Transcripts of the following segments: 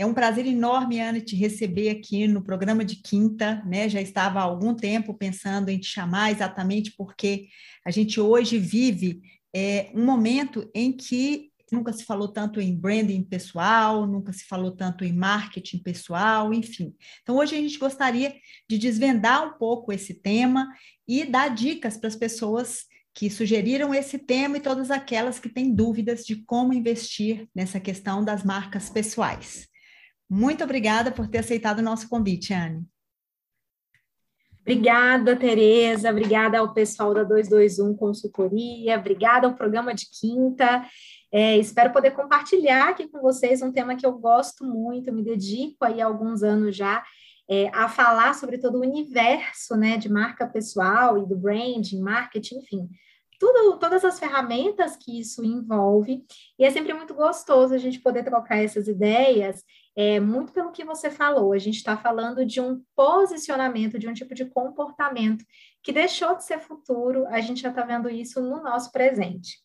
É um prazer enorme, Anne, te receber aqui no programa de quinta, né? Já estava há algum tempo pensando em te chamar, exatamente porque a gente hoje vive é, um momento em que nunca se falou tanto em branding pessoal, nunca se falou tanto em marketing pessoal, enfim. Então, hoje a gente gostaria de desvendar um pouco esse tema e dar dicas para as pessoas que sugeriram esse tema e todas aquelas que têm dúvidas de como investir nessa questão das marcas pessoais. Muito obrigada por ter aceitado o nosso convite, Anne. Obrigada, Tereza. Obrigada ao pessoal da 221 Consultoria. Obrigada ao programa de quinta. É, espero poder compartilhar aqui com vocês um tema que eu gosto muito, me dedico aí há alguns anos já é, a falar sobre todo o universo né, de marca pessoal e do branding, marketing, enfim, tudo, todas as ferramentas que isso envolve, e é sempre muito gostoso a gente poder trocar essas ideias, é, muito pelo que você falou, a gente está falando de um posicionamento, de um tipo de comportamento que deixou de ser futuro, a gente já está vendo isso no nosso presente.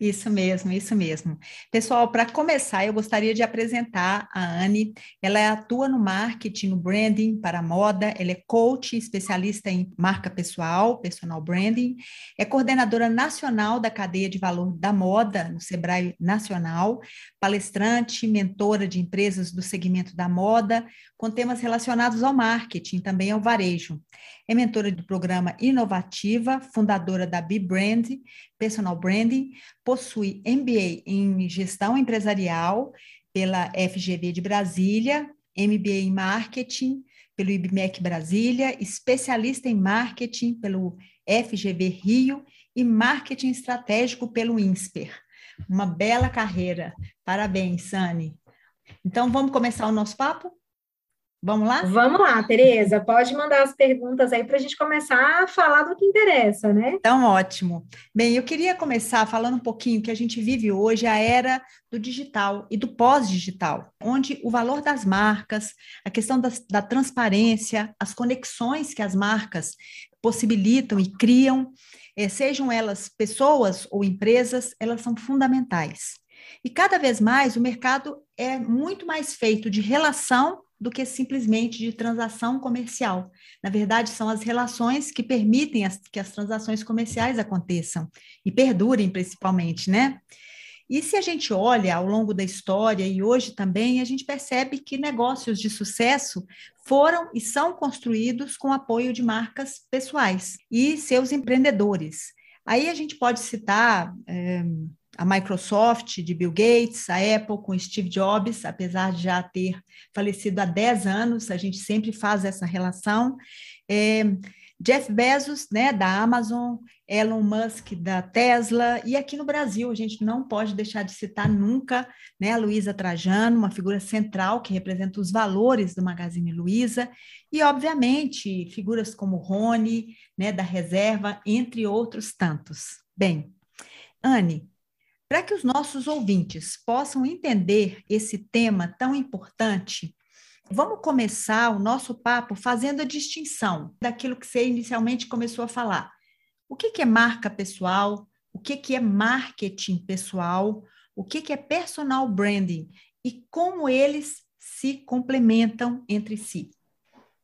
Isso mesmo, isso mesmo. Pessoal, para começar, eu gostaria de apresentar a Anne. Ela atua no marketing, no branding para moda, ela é coach, especialista em marca pessoal, personal branding, é coordenadora nacional da cadeia de valor da moda no Sebrae Nacional, palestrante, mentora de empresas do segmento da moda, com temas relacionados ao marketing, também ao varejo. É mentora do programa Inovativa, fundadora da B-Brand, Personal Branding, possui MBA em Gestão Empresarial pela FGV de Brasília, MBA em Marketing pelo IBMEC Brasília, especialista em Marketing pelo FGV Rio e Marketing Estratégico pelo INSPER. Uma bela carreira. Parabéns, Sani. Então, vamos começar o nosso papo? Vamos lá? Vamos lá, Tereza. Pode mandar as perguntas aí para a gente começar a falar do que interessa, né? Então, ótimo. Bem, eu queria começar falando um pouquinho que a gente vive hoje a era do digital e do pós-digital, onde o valor das marcas, a questão das, da transparência, as conexões que as marcas possibilitam e criam, eh, sejam elas pessoas ou empresas, elas são fundamentais. E cada vez mais o mercado é muito mais feito de relação do que simplesmente de transação comercial. Na verdade, são as relações que permitem as, que as transações comerciais aconteçam e perdurem, principalmente, né? E se a gente olha ao longo da história e hoje também, a gente percebe que negócios de sucesso foram e são construídos com apoio de marcas pessoais e seus empreendedores. Aí a gente pode citar é, a Microsoft de Bill Gates, a Apple com Steve Jobs, apesar de já ter falecido há 10 anos, a gente sempre faz essa relação. É, Jeff Bezos, né, da Amazon, Elon Musk da Tesla, e aqui no Brasil a gente não pode deixar de citar nunca, né, a Luísa Trajano, uma figura central que representa os valores do Magazine Luiza, e obviamente figuras como Rony, né, da Reserva, entre outros tantos. Bem, Anne, para que os nossos ouvintes possam entender esse tema tão importante, vamos começar o nosso papo fazendo a distinção daquilo que você inicialmente começou a falar. O que, é marca pessoal? O que, é marketing pessoal? O que é personal branding? E como eles se complementam entre si?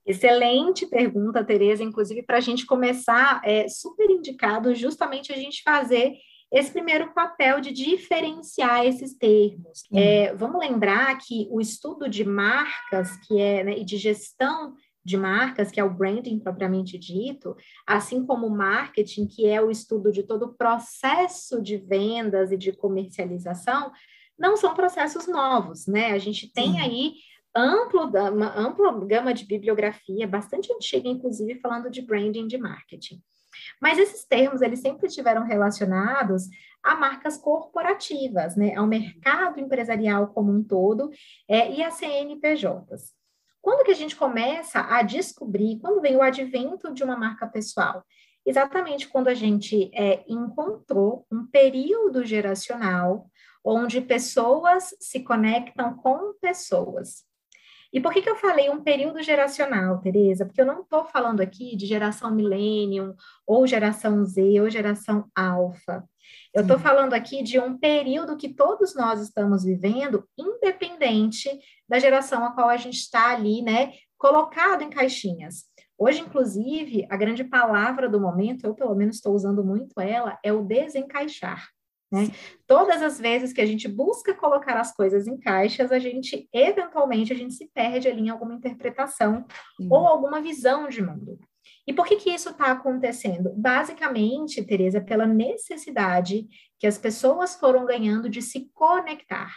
Excelente pergunta, Tereza. Inclusive, para a gente começar, é super indicado justamente a gente fazer esse primeiro papel de diferenciar esses termos. É, vamos lembrar que o estudo de marcas, que é né, e de gestão de marcas, que é o branding propriamente dito, assim como o marketing, que é o estudo de todo o processo de vendas e de comercialização, não são processos novos, né? A gente tem Sim. aí amplo, uma ampla gama de bibliografia, bastante antiga, inclusive, falando de branding de marketing. Mas esses termos, eles sempre estiveram relacionados a marcas corporativas, né, ao mercado empresarial como um todo é, e a CNPJs. Quando que a gente começa a descobrir, quando vem o advento de uma marca pessoal? Exatamente quando a gente é, encontrou um período geracional onde pessoas se conectam com pessoas. E por que, que eu falei um período geracional, Tereza? Porque eu não estou falando aqui de geração millennium, ou geração Z, ou geração alfa. Eu estou falando aqui de um período que todos nós estamos vivendo, independente da geração a qual a gente está ali, né, colocado em caixinhas. Hoje, inclusive, a grande palavra do momento, eu pelo menos estou usando muito ela, é o desencaixar. Né? Todas as vezes que a gente busca colocar as coisas em caixas, a gente, eventualmente, a gente se perde ali em alguma interpretação ou alguma visão de mundo. E por que que isso está acontecendo? Basicamente, Tereza, pela necessidade que as pessoas foram ganhando de se conectar.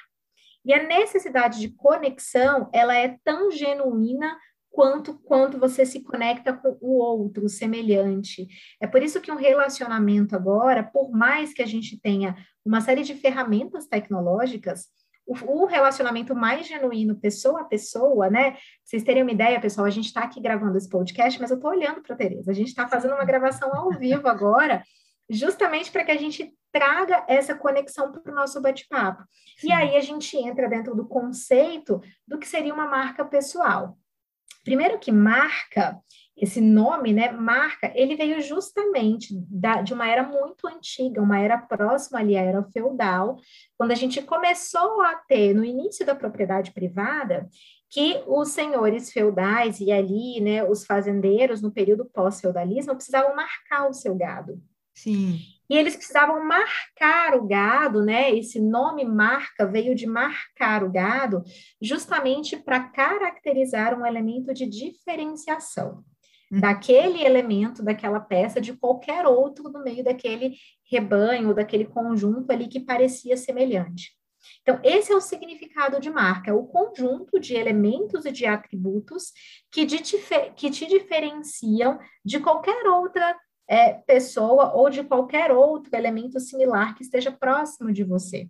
E a necessidade de conexão, ela é tão genuína quanto quanto você se conecta com o outro, o semelhante. É por isso que um relacionamento agora, por mais que a gente tenha uma série de ferramentas tecnológicas, o, o relacionamento mais genuíno, pessoa a pessoa, né? Pra vocês terem uma ideia, pessoal, a gente está aqui gravando esse podcast, mas eu estou olhando para a Tereza. A gente está fazendo uma gravação ao vivo agora, justamente para que a gente traga essa conexão para o nosso bate-papo. E aí a gente entra dentro do conceito do que seria uma marca pessoal. Primeiro que marca, esse nome, né, marca, ele veio justamente da, de uma era muito antiga, uma era próxima ali à era feudal, quando a gente começou a ter, no início da propriedade privada, que os senhores feudais e ali, né, os fazendeiros, no período pós-feudalismo, precisavam marcar o seu gado. Sim. E eles precisavam marcar o gado, né? Esse nome marca veio de marcar o gado, justamente para caracterizar um elemento de diferenciação uhum. daquele elemento, daquela peça, de qualquer outro no meio daquele rebanho, daquele conjunto ali que parecia semelhante. Então, esse é o significado de marca, o conjunto de elementos e de atributos que, de, que te diferenciam de qualquer outra é, pessoa ou de qualquer outro elemento similar que esteja próximo de você.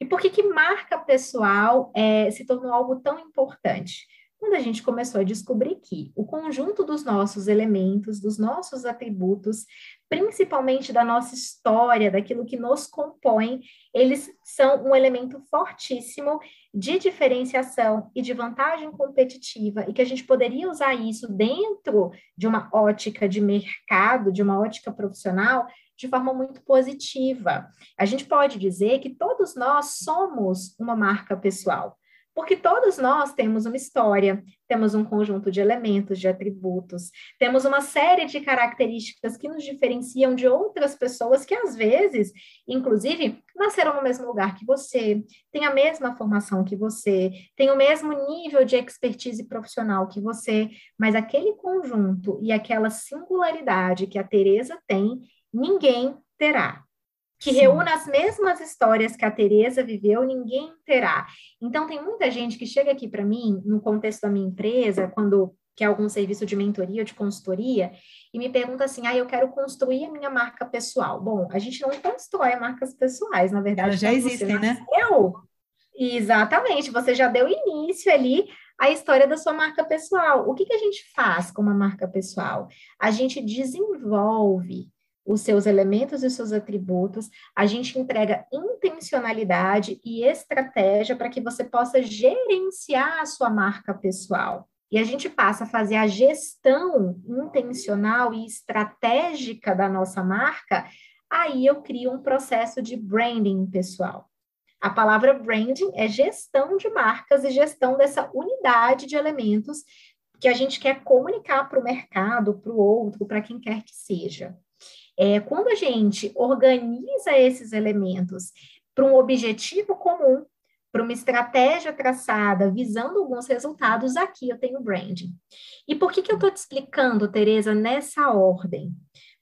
E por que, que marca pessoal é, se tornou algo tão importante? Quando a gente começou a descobrir que o conjunto dos nossos elementos, dos nossos atributos, principalmente da nossa história, daquilo que nos compõe, eles são um elemento fortíssimo de diferenciação e de vantagem competitiva, e que a gente poderia usar isso dentro de uma ótica de mercado, de uma ótica profissional, de forma muito positiva. A gente pode dizer que todos nós somos uma marca pessoal. Porque todos nós temos uma história, temos um conjunto de elementos, de atributos, temos uma série de características que nos diferenciam de outras pessoas que, às vezes, inclusive, nasceram no mesmo lugar que você, têm a mesma formação que você, têm o mesmo nível de expertise profissional que você, mas aquele conjunto e aquela singularidade que a Tereza tem, ninguém terá que Sim. reúna as mesmas histórias que a Teresa viveu, ninguém terá. Então tem muita gente que chega aqui para mim no contexto da minha empresa, quando quer algum serviço de mentoria ou de consultoria, e me pergunta assim: "Ah, eu quero construir a minha marca pessoal". Bom, a gente não constrói marcas pessoais, na verdade, Elas já existem, né? Eu. Exatamente, você já deu início ali à história da sua marca pessoal. O que, que a gente faz com uma marca pessoal? A gente desenvolve os seus elementos e seus atributos, a gente entrega intencionalidade e estratégia para que você possa gerenciar a sua marca pessoal. E a gente passa a fazer a gestão intencional e estratégica da nossa marca, aí eu crio um processo de branding pessoal. A palavra branding é gestão de marcas e gestão dessa unidade de elementos que a gente quer comunicar para o mercado, para o outro, para quem quer que seja. É, quando a gente organiza esses elementos para um objetivo comum, para uma estratégia traçada visando alguns resultados, aqui eu tenho branding. E por que, que eu estou te explicando, Tereza, nessa ordem?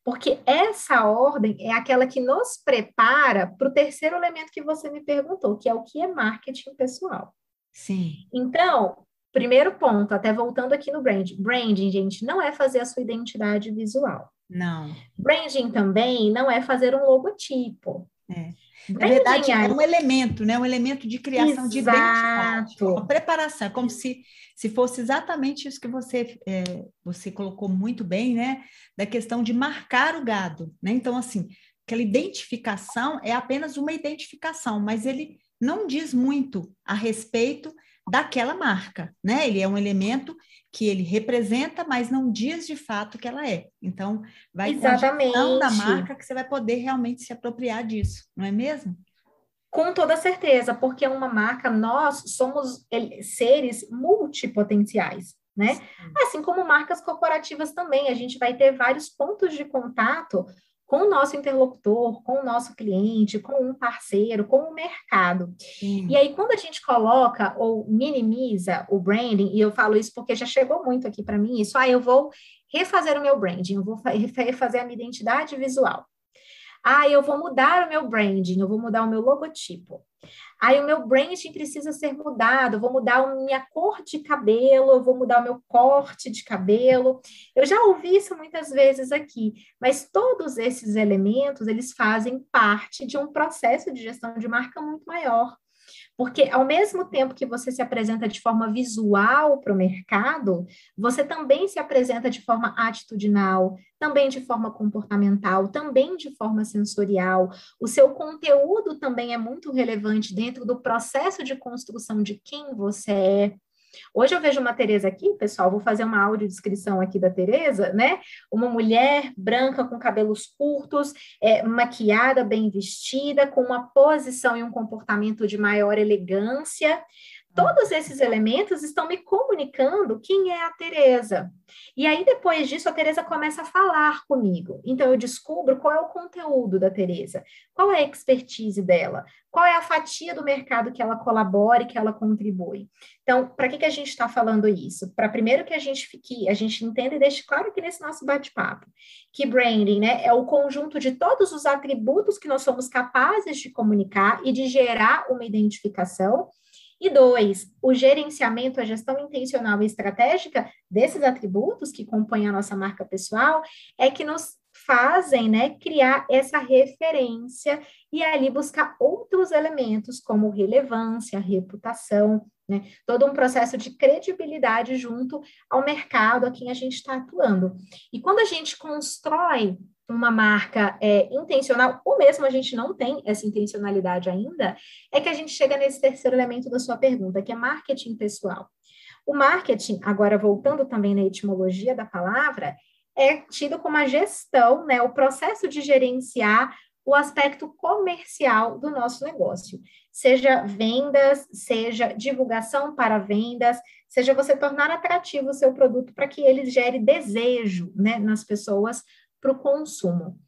Porque essa ordem é aquela que nos prepara para o terceiro elemento que você me perguntou, que é o que é marketing pessoal. Sim. Então, primeiro ponto, até voltando aqui no branding. Branding, gente, não é fazer a sua identidade visual. Não. Branding também não é fazer um logotipo. É. Na verdade, é um elemento, né? Um elemento de criação Exato. de identidade. Uma preparação, como se, se fosse exatamente isso que você, é, você colocou muito bem, né? Da questão de marcar o gado, né? Então, assim, aquela identificação é apenas uma identificação, mas ele não diz muito a respeito daquela marca, né? Ele é um elemento que ele representa, mas não diz de fato que ela é. Então, vai Exatamente. com a da marca que você vai poder realmente se apropriar disso, não é mesmo? Com toda certeza, porque uma marca, nós somos seres multipotenciais, né? Sim. Assim como marcas corporativas também, a gente vai ter vários pontos de contato com o nosso interlocutor, com o nosso cliente, com um parceiro, com o mercado. Sim. E aí, quando a gente coloca ou minimiza o branding, e eu falo isso porque já chegou muito aqui para mim, isso, ah, eu vou refazer o meu branding, eu vou refazer a minha identidade visual. Ah, eu vou mudar o meu branding, eu vou mudar o meu logotipo. Aí o meu branding precisa ser mudado, eu vou mudar a minha cor de cabelo, eu vou mudar o meu corte de cabelo. Eu já ouvi isso muitas vezes aqui, mas todos esses elementos, eles fazem parte de um processo de gestão de marca muito maior. Porque ao mesmo tempo que você se apresenta de forma visual para o mercado, você também se apresenta de forma atitudinal, também de forma comportamental, também de forma sensorial. O seu conteúdo também é muito relevante dentro do processo de construção de quem você é. Hoje eu vejo uma Tereza aqui, pessoal, vou fazer uma audiodescrição aqui da Tereza, né? Uma mulher branca com cabelos curtos, é, maquiada, bem vestida, com uma posição e um comportamento de maior elegância. Todos esses elementos estão me comunicando quem é a Tereza. E aí, depois disso, a Tereza começa a falar comigo. Então, eu descubro qual é o conteúdo da Tereza, qual é a expertise dela, qual é a fatia do mercado que ela colabora e que ela contribui. Então, para que, que a gente está falando isso? Para primeiro que a gente fique, a gente entenda e deixe claro que nesse nosso bate-papo, que branding né, é o conjunto de todos os atributos que nós somos capazes de comunicar e de gerar uma identificação e dois, o gerenciamento, a gestão intencional e estratégica desses atributos que compõem a nossa marca pessoal é que nos fazem né, criar essa referência e ali buscar outros elementos como relevância, reputação, né, todo um processo de credibilidade junto ao mercado a quem a gente está atuando. E quando a gente constrói uma marca é, intencional, ou mesmo a gente não tem essa intencionalidade ainda, é que a gente chega nesse terceiro elemento da sua pergunta, que é marketing pessoal. O marketing, agora voltando também na etimologia da palavra, é tido como a gestão, né, o processo de gerenciar o aspecto comercial do nosso negócio, seja vendas, seja divulgação para vendas, seja você tornar atrativo o seu produto para que ele gere desejo né, nas pessoas para o consumo.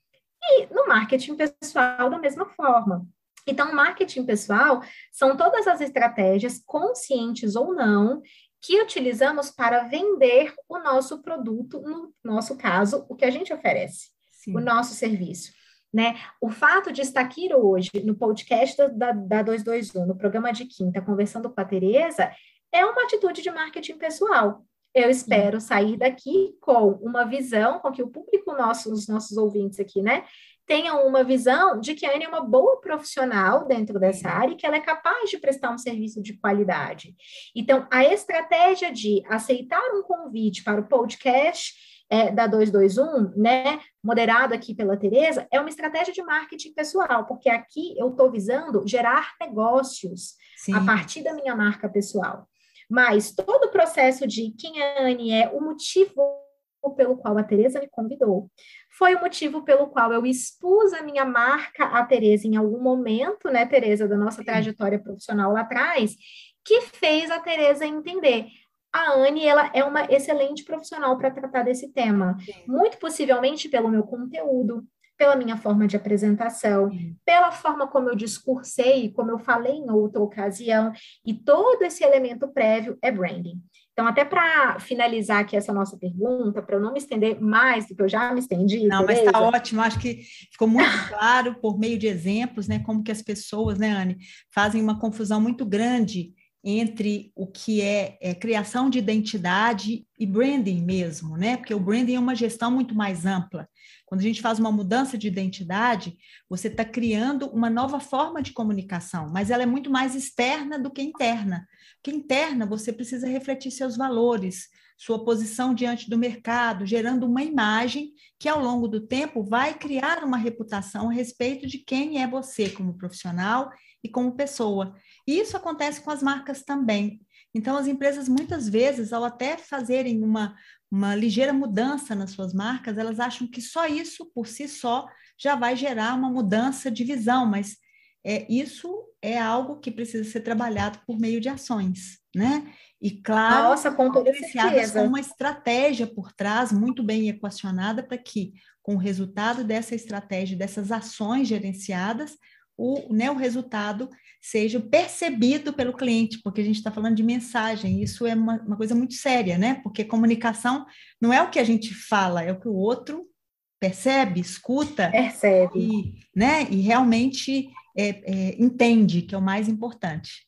E no marketing pessoal, da mesma forma. Então, marketing pessoal são todas as estratégias, conscientes ou não, que utilizamos para vender o nosso produto, no nosso caso, o que a gente oferece, Sim. o nosso serviço. Né? O fato de estar aqui hoje no podcast da, da 221, no programa de quinta, conversando com a Tereza, é uma atitude de marketing pessoal eu espero sair daqui com uma visão, com que o público nosso, os nossos ouvintes aqui, né, tenham uma visão de que a Anne é uma boa profissional dentro dessa área e que ela é capaz de prestar um serviço de qualidade. Então, a estratégia de aceitar um convite para o podcast é, da 221, né, moderado aqui pela Tereza, é uma estratégia de marketing pessoal, porque aqui eu estou visando gerar negócios Sim. a partir da minha marca pessoal. Mas todo o processo de quem a Anne é, o motivo pelo qual a Tereza me convidou, foi o motivo pelo qual eu expus a minha marca a Tereza em algum momento, né, Tereza, da nossa trajetória profissional lá atrás, que fez a Tereza entender. A Anne ela é uma excelente profissional para tratar desse tema, muito possivelmente pelo meu conteúdo, pela minha forma de apresentação, pela forma como eu discursei, como eu falei em outra ocasião, e todo esse elemento prévio é branding. Então, até para finalizar aqui essa nossa pergunta, para eu não me estender mais do que eu já me estendi. Não, beleza? mas está ótimo. Acho que ficou muito claro por meio de exemplos, né? Como que as pessoas, né, Anne, fazem uma confusão muito grande entre o que é, é, criação de identidade e branding mesmo, né? Porque o branding é uma gestão muito mais ampla. Quando a gente faz uma mudança de identidade, você está criando uma nova forma de comunicação, mas ela é muito mais externa do que interna. Porque interna você precisa refletir seus valores, sua posição diante do mercado, gerando uma imagem que ao longo do tempo vai criar uma reputação a respeito de quem é você como profissional e como pessoa. E isso acontece com as marcas também. Então, as empresas, muitas vezes, ao até fazerem uma, uma ligeira mudança nas suas marcas, elas acham que só isso, por si só, já vai gerar uma mudança de visão, mas é, isso é algo que precisa ser trabalhado por meio de ações, né? E claro, Nossa, com toda com uma estratégia por trás muito bem equacionada para que, com o resultado dessa estratégia, dessas ações gerenciadas, o, né, o resultado seja percebido pelo cliente, porque a gente está falando de mensagem, isso é uma, uma, coisa muito séria, né? Porque comunicação não é o que a gente fala, é o que o outro percebe, escuta percebe. E, né, e realmente é, é, entende, que é o mais importante.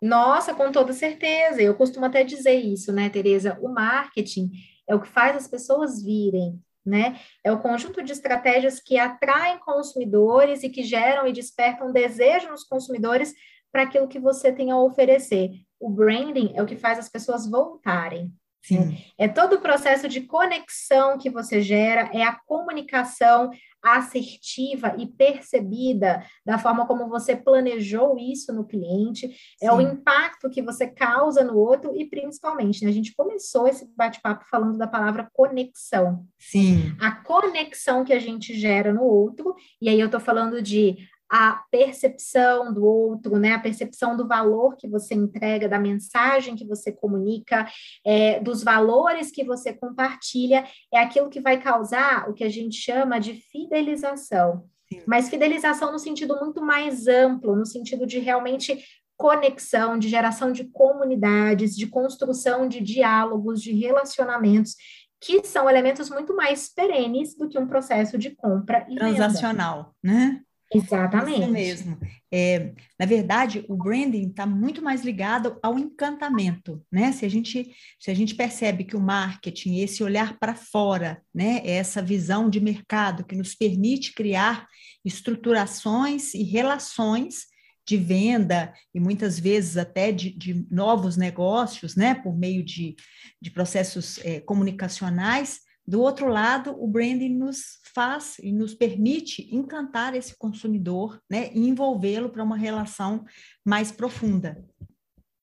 Nossa, com toda certeza. Eu costumo até dizer isso, né, Tereza? O marketing é o que faz as pessoas virem né? É o conjunto de estratégias que atraem consumidores e que geram e despertam desejo nos consumidores para aquilo que você tem a oferecer. O branding é o que faz as pessoas voltarem. Sim. É todo o processo de conexão que você gera, é a comunicação assertiva e percebida da forma como você planejou isso no cliente, Sim. é o impacto que você causa no outro e principalmente, né, a gente começou esse bate-papo falando da palavra conexão. Sim. A conexão que a gente gera no outro, e aí eu estou falando de a percepção do outro, né? A percepção do valor que você entrega, da mensagem que você comunica, é, dos valores que você compartilha, é aquilo que vai causar o que a gente chama de fidelização. Sim. Mas fidelização no sentido muito mais amplo, no sentido de realmente conexão, de geração de comunidades, de construção de diálogos, de relacionamentos, que são elementos muito mais perenes do que um processo de compra e transacional, venda. né? Exatamente. Isso mesmo. É, na verdade, o branding está muito mais ligado ao encantamento, né? Se a gente, se a gente percebe que o marketing, esse olhar para fora, né, é essa visão de mercado que nos permite criar estruturações e relações de venda e muitas vezes até de, de novos negócios, né, por meio de, de processos é, comunicacionais, do outro lado, o branding nos faz e nos permite encantar esse consumidor, né, e envolvê-lo para uma relação mais profunda.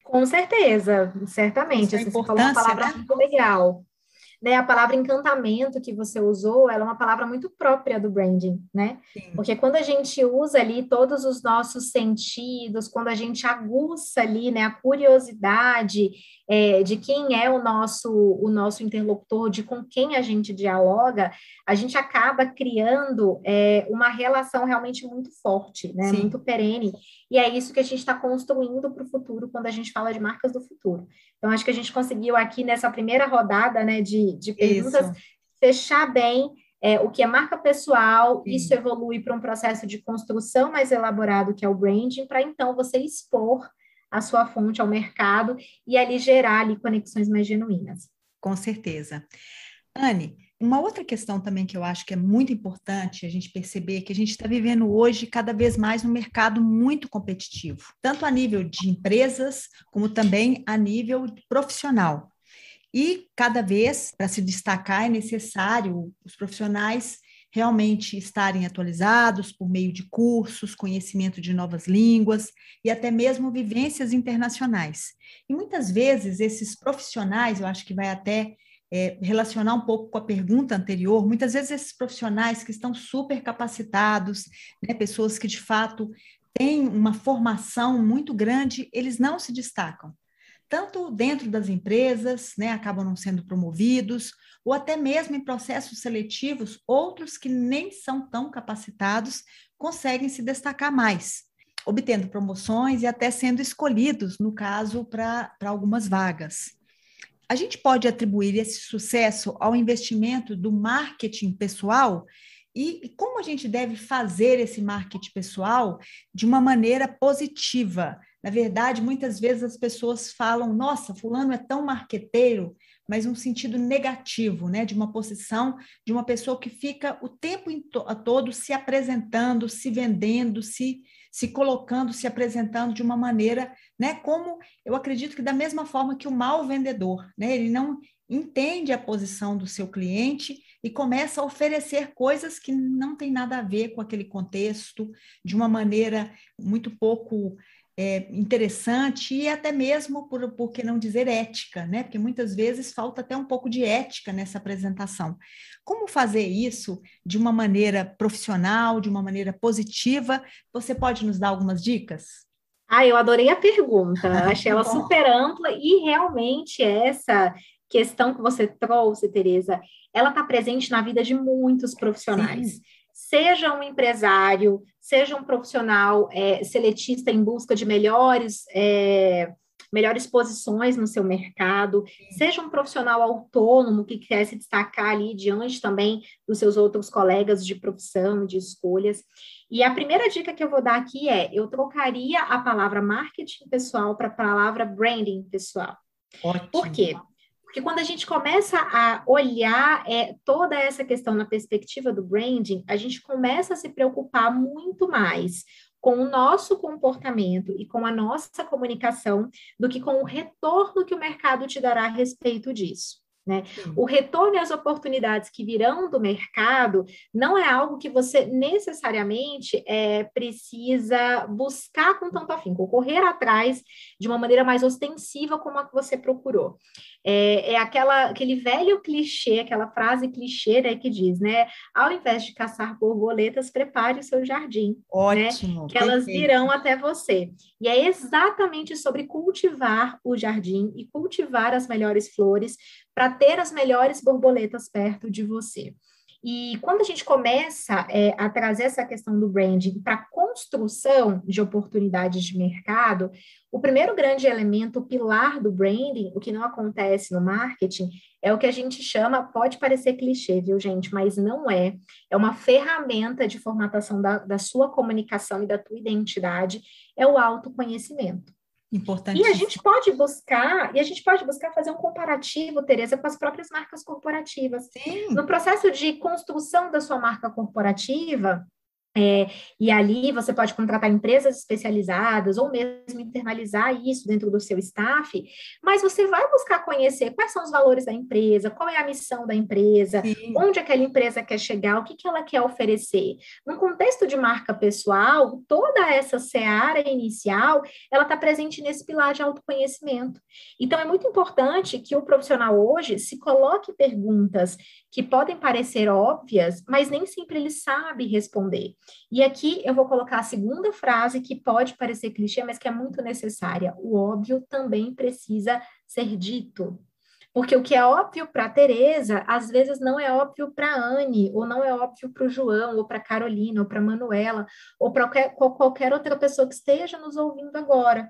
Com certeza, certamente. Essa é assim, uma palavra né? muito legal né, a palavra encantamento que você usou, ela é uma palavra muito própria do branding, né? Sim. Porque quando a gente usa ali todos os nossos sentidos, quando a gente aguça ali, né, a curiosidade é, de quem é o nosso o nosso interlocutor, de com quem a gente dialoga, a gente acaba criando é, uma relação realmente muito forte, né? Sim. Muito perene. E é isso que a gente está construindo para o futuro quando a gente fala de marcas do futuro. Então, acho que a gente conseguiu aqui nessa primeira rodada né, de, de perguntas isso. fechar bem é, o que é marca pessoal, Sim. isso evolui para um processo de construção mais elaborado, que é o branding, para então você expor a sua fonte ao mercado e ali gerar ali conexões mais genuínas. Com certeza. Anne, uma outra questão também que eu acho que é muito importante a gente perceber que a gente está vivendo hoje cada vez mais um mercado muito competitivo, tanto a nível de empresas como também a nível profissional. E cada vez, para se destacar, é necessário os profissionais realmente estarem atualizados por meio de cursos, conhecimento de novas línguas e até mesmo vivências internacionais. E muitas vezes esses profissionais, eu acho que vai até é, relacionar um pouco com a pergunta anterior, muitas vezes esses profissionais que estão super capacitados, né, pessoas que de fato têm uma formação muito grande, eles não se destacam. Tanto dentro das empresas, né, acabam não sendo promovidos, ou até mesmo em processos seletivos, outros que nem são tão capacitados conseguem se destacar mais, obtendo promoções e até sendo escolhidos, no caso, para algumas vagas. A gente pode atribuir esse sucesso ao investimento do marketing pessoal e, como a gente deve fazer esse marketing pessoal de uma maneira positiva. Na verdade, muitas vezes as pessoas falam: nossa, Fulano é tão marqueteiro, mas num sentido negativo, né? De uma posição de uma pessoa que fica o tempo todo se apresentando, se vendendo, se, se colocando, se apresentando de uma maneira, né? Como eu acredito que da mesma forma que o mau vendedor, né? Ele não entende a posição do seu cliente e começa a oferecer coisas que não tem nada a ver com aquele contexto, de uma maneira muito pouco é, interessante e até mesmo, por, por que não dizer ética, né? Porque muitas vezes falta até um pouco de ética nessa apresentação. Como fazer isso de uma maneira profissional, de uma maneira positiva? Você pode nos dar algumas dicas? Ah, eu adorei a pergunta, achei ela super ampla e realmente essa questão que você trouxe, Tereza, ela está presente na vida de muitos profissionais. Sim seja um empresário, seja um profissional é, seletista em busca de melhores, é, melhores posições no seu mercado, seja um profissional autônomo que quer se destacar ali diante também dos seus outros colegas de profissão, de escolhas. E a primeira dica que eu vou dar aqui é: eu trocaria a palavra marketing pessoal para a palavra branding pessoal. Ótimo. Por quê? Porque quando a gente começa a olhar é, toda essa questão na perspectiva do branding, a gente começa a se preocupar muito mais com o nosso comportamento e com a nossa comunicação do que com o retorno que o mercado te dará a respeito disso. Né? O retorno e as oportunidades que virão do mercado não é algo que você necessariamente é, precisa buscar com tanto afinco, correr atrás de uma maneira mais ostensiva como a que você procurou. É, é aquela, aquele velho clichê, aquela frase clichê né, que diz, né? Ao invés de caçar borboletas, prepare o seu jardim. Né? Ótimo. Né, que elas virão até você. E é exatamente sobre cultivar o jardim e cultivar as melhores flores para ter as melhores borboletas perto de você. E quando a gente começa é, a trazer essa questão do branding para a construção de oportunidades de mercado, o primeiro grande elemento, o pilar do branding, o que não acontece no marketing, é o que a gente chama, pode parecer clichê, viu, gente, mas não é. É uma ferramenta de formatação da, da sua comunicação e da tua identidade, é o autoconhecimento. Importante. E a gente pode buscar, e a gente pode buscar fazer um comparativo, Tereza, com as próprias marcas corporativas. Sim. No processo de construção da sua marca corporativa, é, e ali você pode contratar empresas especializadas ou mesmo internalizar isso dentro do seu staff, mas você vai buscar conhecer quais são os valores da empresa, qual é a missão da empresa, Sim. onde aquela empresa quer chegar, o que, que ela quer oferecer. No contexto de marca pessoal, toda essa seara inicial, ela está presente nesse pilar de autoconhecimento. Então, é muito importante que o profissional hoje se coloque perguntas que podem parecer óbvias, mas nem sempre ele sabe responder. E aqui eu vou colocar a segunda frase que pode parecer clichê, mas que é muito necessária. O óbvio também precisa ser dito. Porque o que é óbvio para Teresa, às vezes não é óbvio para Anne, ou não é óbvio para o João, ou para Carolina, ou para Manuela, ou para qualquer, qualquer outra pessoa que esteja nos ouvindo agora.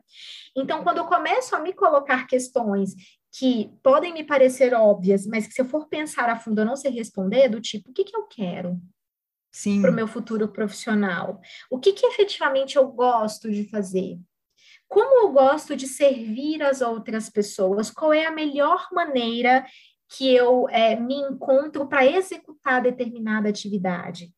Então, quando eu começo a me colocar questões que podem me parecer óbvias, mas que se eu for pensar a fundo eu não sei responder, do tipo, o que, que eu quero? para o meu futuro profissional? O que, que efetivamente eu gosto de fazer? Como eu gosto de servir as outras pessoas? Qual é a melhor maneira que eu é, me encontro para executar determinada atividade?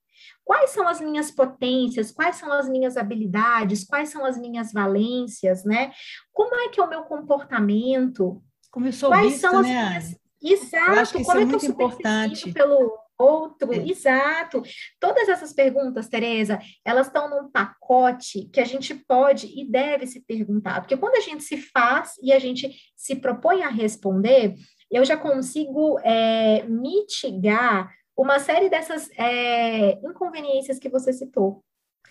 Quais são as minhas potências? Quais são as minhas habilidades? Quais são as minhas valências, né? Como é que é o meu comportamento? Como eu sou Quais vista, são as né? minhas... Exato, eu que como é, é muito importante. pelo outro, é. exato. Todas essas perguntas, Tereza, elas estão num pacote que a gente pode e deve se perguntar, porque quando a gente se faz e a gente se propõe a responder, eu já consigo é, mitigar uma série dessas é, inconveniências que você citou.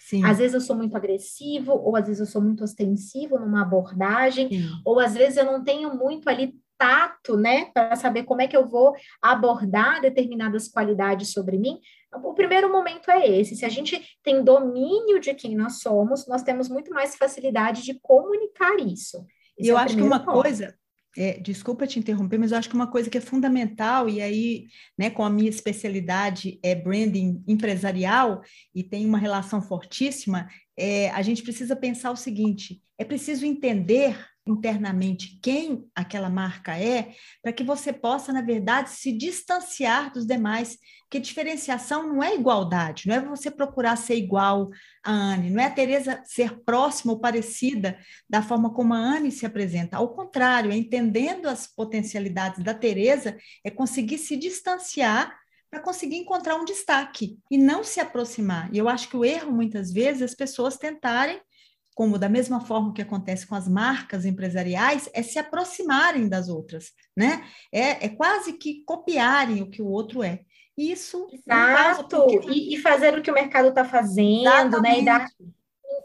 Sim. Às vezes eu sou muito agressivo, ou às vezes eu sou muito ostensivo numa abordagem, Sim. ou às vezes eu não tenho muito ali tato, né, para saber como é que eu vou abordar determinadas qualidades sobre mim. O primeiro momento é esse. Se a gente tem domínio de quem nós somos, nós temos muito mais facilidade de comunicar isso. E eu é acho que uma ponto. coisa, é, desculpa te interromper, mas eu acho que uma coisa que é fundamental, e aí, né, com a minha especialidade é branding empresarial, e tem uma relação fortíssima, é, a gente precisa pensar o seguinte: é preciso entender internamente quem aquela marca é, para que você possa, na verdade, se distanciar dos demais. Porque diferenciação não é igualdade, não é você procurar ser igual a Anne, não é a Tereza ser próxima ou parecida da forma como a Anne se apresenta. Ao contrário, é entendendo as potencialidades da Tereza, é conseguir se distanciar para conseguir encontrar um destaque e não se aproximar. E eu acho que o erro, muitas vezes, é as pessoas tentarem como da mesma forma que acontece com as marcas empresariais, é se aproximarem das outras, né? É, é quase que copiarem o que o outro é. Isso. Exato. Porque... E, e, fazer o que o mercado está fazendo, Exatamente. né? E dar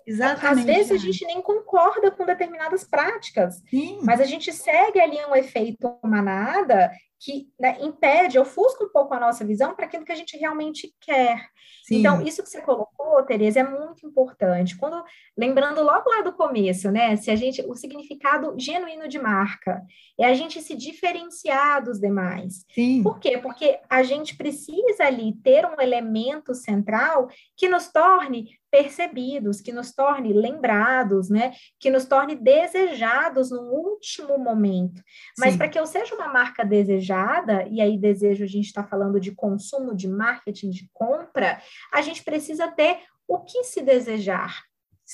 Exatamente. Às vezes a gente nem concorda com determinadas práticas, Sim. mas a gente segue ali um efeito manada que né, impede, ofusca um pouco a nossa visão para aquilo que a gente realmente quer. Sim. Então, isso que você colocou, Tereza, é muito importante. Quando, lembrando logo lá do começo, né? Se a gente, o significado genuíno de marca é a gente se diferenciar dos demais. Sim. Por quê? Porque a gente precisa ali ter um elemento central que nos torne percebidos, que nos torne lembrados, né? Que nos torne desejados no último momento. Mas para que eu seja uma marca desejada, e aí desejo a gente está falando de consumo, de marketing, de compra, a gente precisa ter o que se desejar,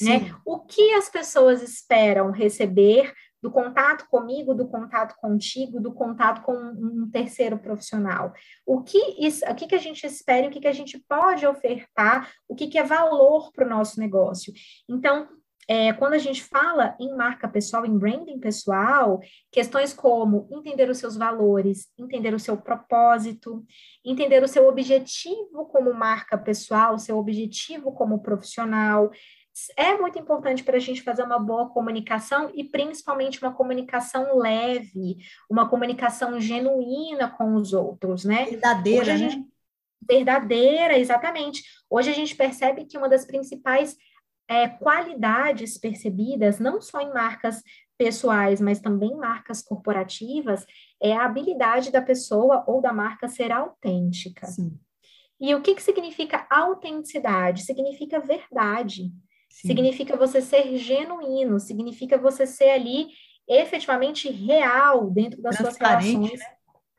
né? O que as pessoas esperam receber do contato comigo, do contato contigo, do contato com um terceiro profissional. O que, isso, o que, que a gente espera, o que, que a gente pode ofertar, o que, que é valor para o nosso negócio. Então, é, quando a gente fala em marca pessoal, em branding pessoal, questões como entender os seus valores, entender o seu propósito, entender o seu objetivo como marca pessoal, o seu objetivo como profissional, é muito importante para a gente fazer uma boa comunicação e principalmente uma comunicação leve, uma comunicação genuína com os outros, né? Verdadeira, né? Gente, verdadeira, exatamente. Hoje a gente percebe que uma das principais é, qualidades percebidas, não só em marcas pessoais, mas também marcas corporativas, é a habilidade da pessoa ou da marca ser autêntica. Sim. E o que, que significa autenticidade? Significa verdade. Sim. Significa você ser genuíno, significa você ser ali efetivamente real dentro das suas relações. Né?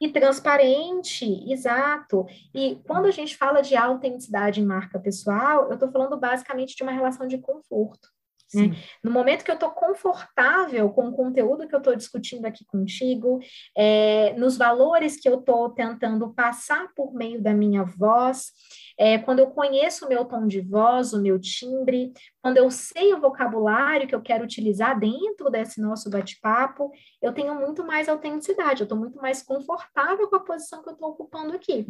E transparente, exato. E quando a gente fala de autenticidade em marca pessoal, eu estou falando basicamente de uma relação de conforto. Né? No momento que eu estou confortável com o conteúdo que eu estou discutindo aqui contigo, é, nos valores que eu estou tentando passar por meio da minha voz, é, quando eu conheço o meu tom de voz, o meu timbre, quando eu sei o vocabulário que eu quero utilizar dentro desse nosso bate-papo, eu tenho muito mais autenticidade, eu estou muito mais confortável com a posição que eu estou ocupando aqui.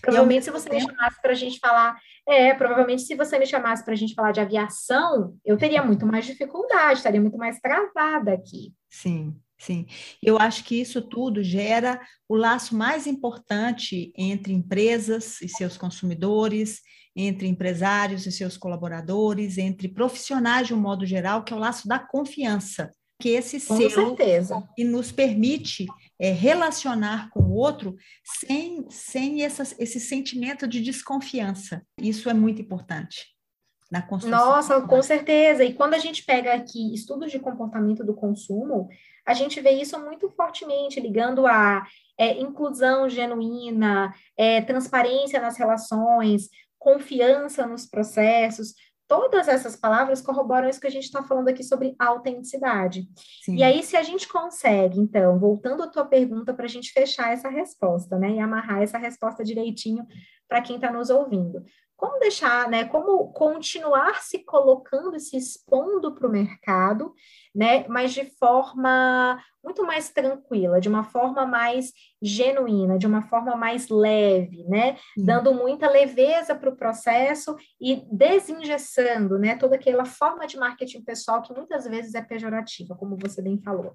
Provavelmente, se você me chamasse para a gente falar, é, provavelmente, se você me chamasse para a gente falar de aviação, eu teria muito mais dificuldade, estaria muito mais travada aqui. Sim. Sim, eu acho que isso tudo gera o laço mais importante entre empresas e seus consumidores, entre empresários e seus colaboradores, entre profissionais de um modo geral, que é o laço da confiança, que esse com selo certeza. que nos permite é, relacionar com o outro sem, sem essa, esse sentimento de desconfiança. Isso é muito importante. Na construção. Nossa, com certeza. E quando a gente pega aqui estudos de comportamento do consumo, a gente vê isso muito fortemente ligando a é, inclusão genuína, é, transparência nas relações, confiança nos processos. Todas essas palavras corroboram isso que a gente está falando aqui sobre autenticidade. Sim. E aí, se a gente consegue, então, voltando à tua pergunta para a gente fechar essa resposta, né, e amarrar essa resposta direitinho para quem está nos ouvindo como deixar, né, como continuar se colocando, se expondo para o mercado, né, mas de forma muito mais tranquila, de uma forma mais genuína, de uma forma mais leve, né? Dando muita leveza para o processo e desengessando, né? Toda aquela forma de marketing pessoal que muitas vezes é pejorativa, como você bem falou.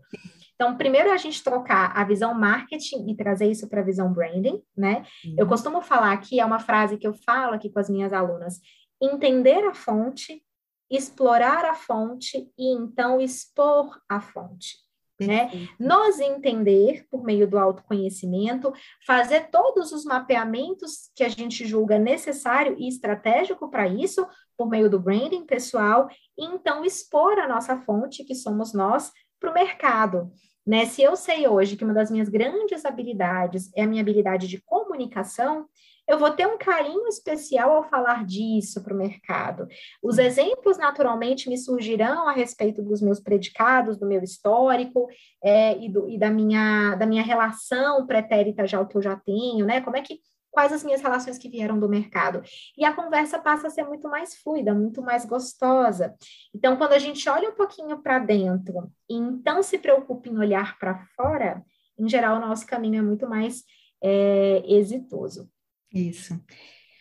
Então, primeiro a gente trocar a visão marketing e trazer isso para a visão branding, né? Eu costumo falar aqui, é uma frase que eu falo aqui com as minhas alunas, entender a fonte, explorar a fonte e então expor a fonte. Né? Nos entender por meio do autoconhecimento, fazer todos os mapeamentos que a gente julga necessário e estratégico para isso, por meio do branding pessoal, e então expor a nossa fonte, que somos nós, para o mercado. Né? Se eu sei hoje que uma das minhas grandes habilidades é a minha habilidade de comunicação, eu vou ter um carinho especial ao falar disso para o mercado. Os exemplos, naturalmente, me surgirão a respeito dos meus predicados, do meu histórico é, e, do, e da, minha, da minha relação pretérita já o que eu já tenho, né? Como é que quais as minhas relações que vieram do mercado. E a conversa passa a ser muito mais fluida, muito mais gostosa. Então, quando a gente olha um pouquinho para dentro e então se preocupa em olhar para fora, em geral, o nosso caminho é muito mais é, exitoso. Isso.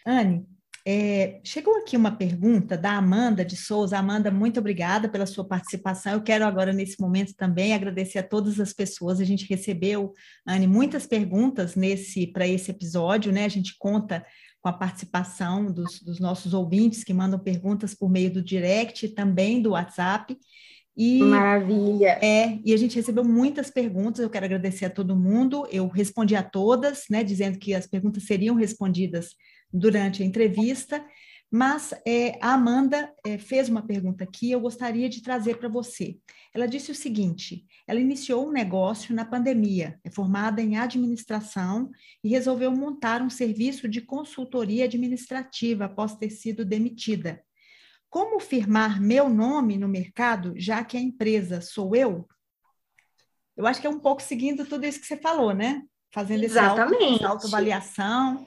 Anne, é, chegou aqui uma pergunta da Amanda de Souza. Amanda, muito obrigada pela sua participação. Eu quero agora, nesse momento, também agradecer a todas as pessoas. A gente recebeu, Anne, muitas perguntas nesse para esse episódio, né? A gente conta com a participação dos, dos nossos ouvintes que mandam perguntas por meio do direct e também do WhatsApp. E, Maravilha! É, e a gente recebeu muitas perguntas, eu quero agradecer a todo mundo, eu respondi a todas, né, dizendo que as perguntas seriam respondidas durante a entrevista, mas é, a Amanda é, fez uma pergunta aqui, eu gostaria de trazer para você. Ela disse o seguinte: ela iniciou um negócio na pandemia, é formada em administração e resolveu montar um serviço de consultoria administrativa após ter sido demitida. Como firmar meu nome no mercado, já que a empresa sou eu? Eu acho que é um pouco seguindo tudo isso que você falou, né? Fazendo Exatamente. essa autoavaliação.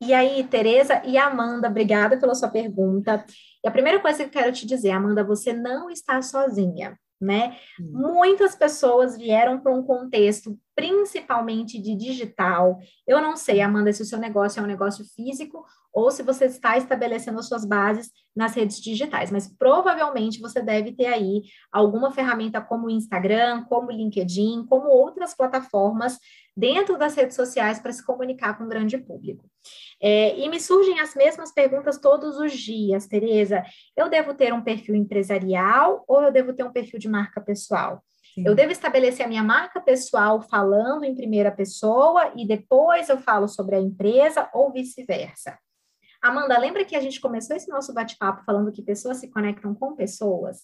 E aí, Tereza e Amanda, obrigada pela sua pergunta. E a primeira coisa que eu quero te dizer, Amanda, você não está sozinha né? Hum. Muitas pessoas vieram para um contexto principalmente de digital. Eu não sei, Amanda, se o seu negócio é um negócio físico ou se você está estabelecendo as suas bases nas redes digitais, mas provavelmente você deve ter aí alguma ferramenta como o Instagram, como o LinkedIn, como outras plataformas dentro das redes sociais para se comunicar com o grande público. É, e me surgem as mesmas perguntas todos os dias, Tereza. Eu devo ter um perfil empresarial ou eu devo ter um perfil de marca pessoal? Sim. Eu devo estabelecer a minha marca pessoal falando em primeira pessoa e depois eu falo sobre a empresa ou vice-versa. Amanda, lembra que a gente começou esse nosso bate-papo falando que pessoas se conectam com pessoas?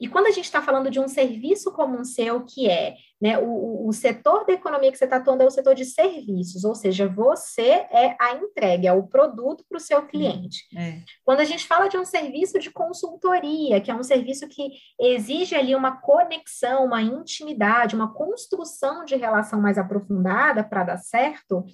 E quando a gente está falando de um serviço como um seu, que é né, o, o setor da economia que você está atuando é o setor de serviços, ou seja, você é a entrega, é o produto para o seu cliente. É. Quando a gente fala de um serviço de consultoria, que é um serviço que exige ali uma conexão, uma intimidade, uma construção de relação mais aprofundada para dar certo,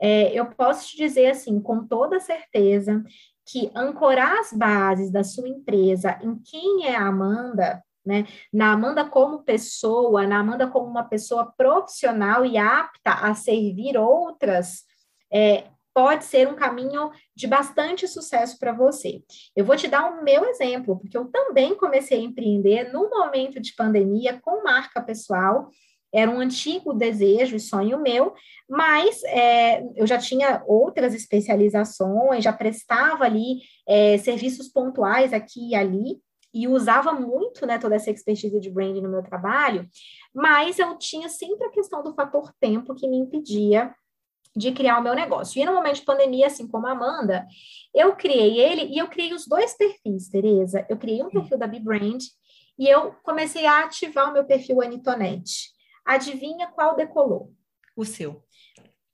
é, eu posso te dizer assim, com toda certeza, que ancorar as bases da sua empresa em quem é a Amanda, né? Na Amanda como pessoa, na Amanda como uma pessoa profissional e apta a servir outras, é, pode ser um caminho de bastante sucesso para você. Eu vou te dar o meu exemplo, porque eu também comecei a empreender no momento de pandemia com marca pessoal era um antigo desejo e sonho meu, mas é, eu já tinha outras especializações, já prestava ali é, serviços pontuais aqui e ali, e usava muito né, toda essa expertise de branding no meu trabalho, mas eu tinha sempre a questão do fator tempo que me impedia de criar o meu negócio. E no momento de pandemia, assim como a Amanda, eu criei ele e eu criei os dois perfis, Tereza. Eu criei um perfil da B-Brand e eu comecei a ativar o meu perfil Anitonete. Adivinha qual decolou? O seu.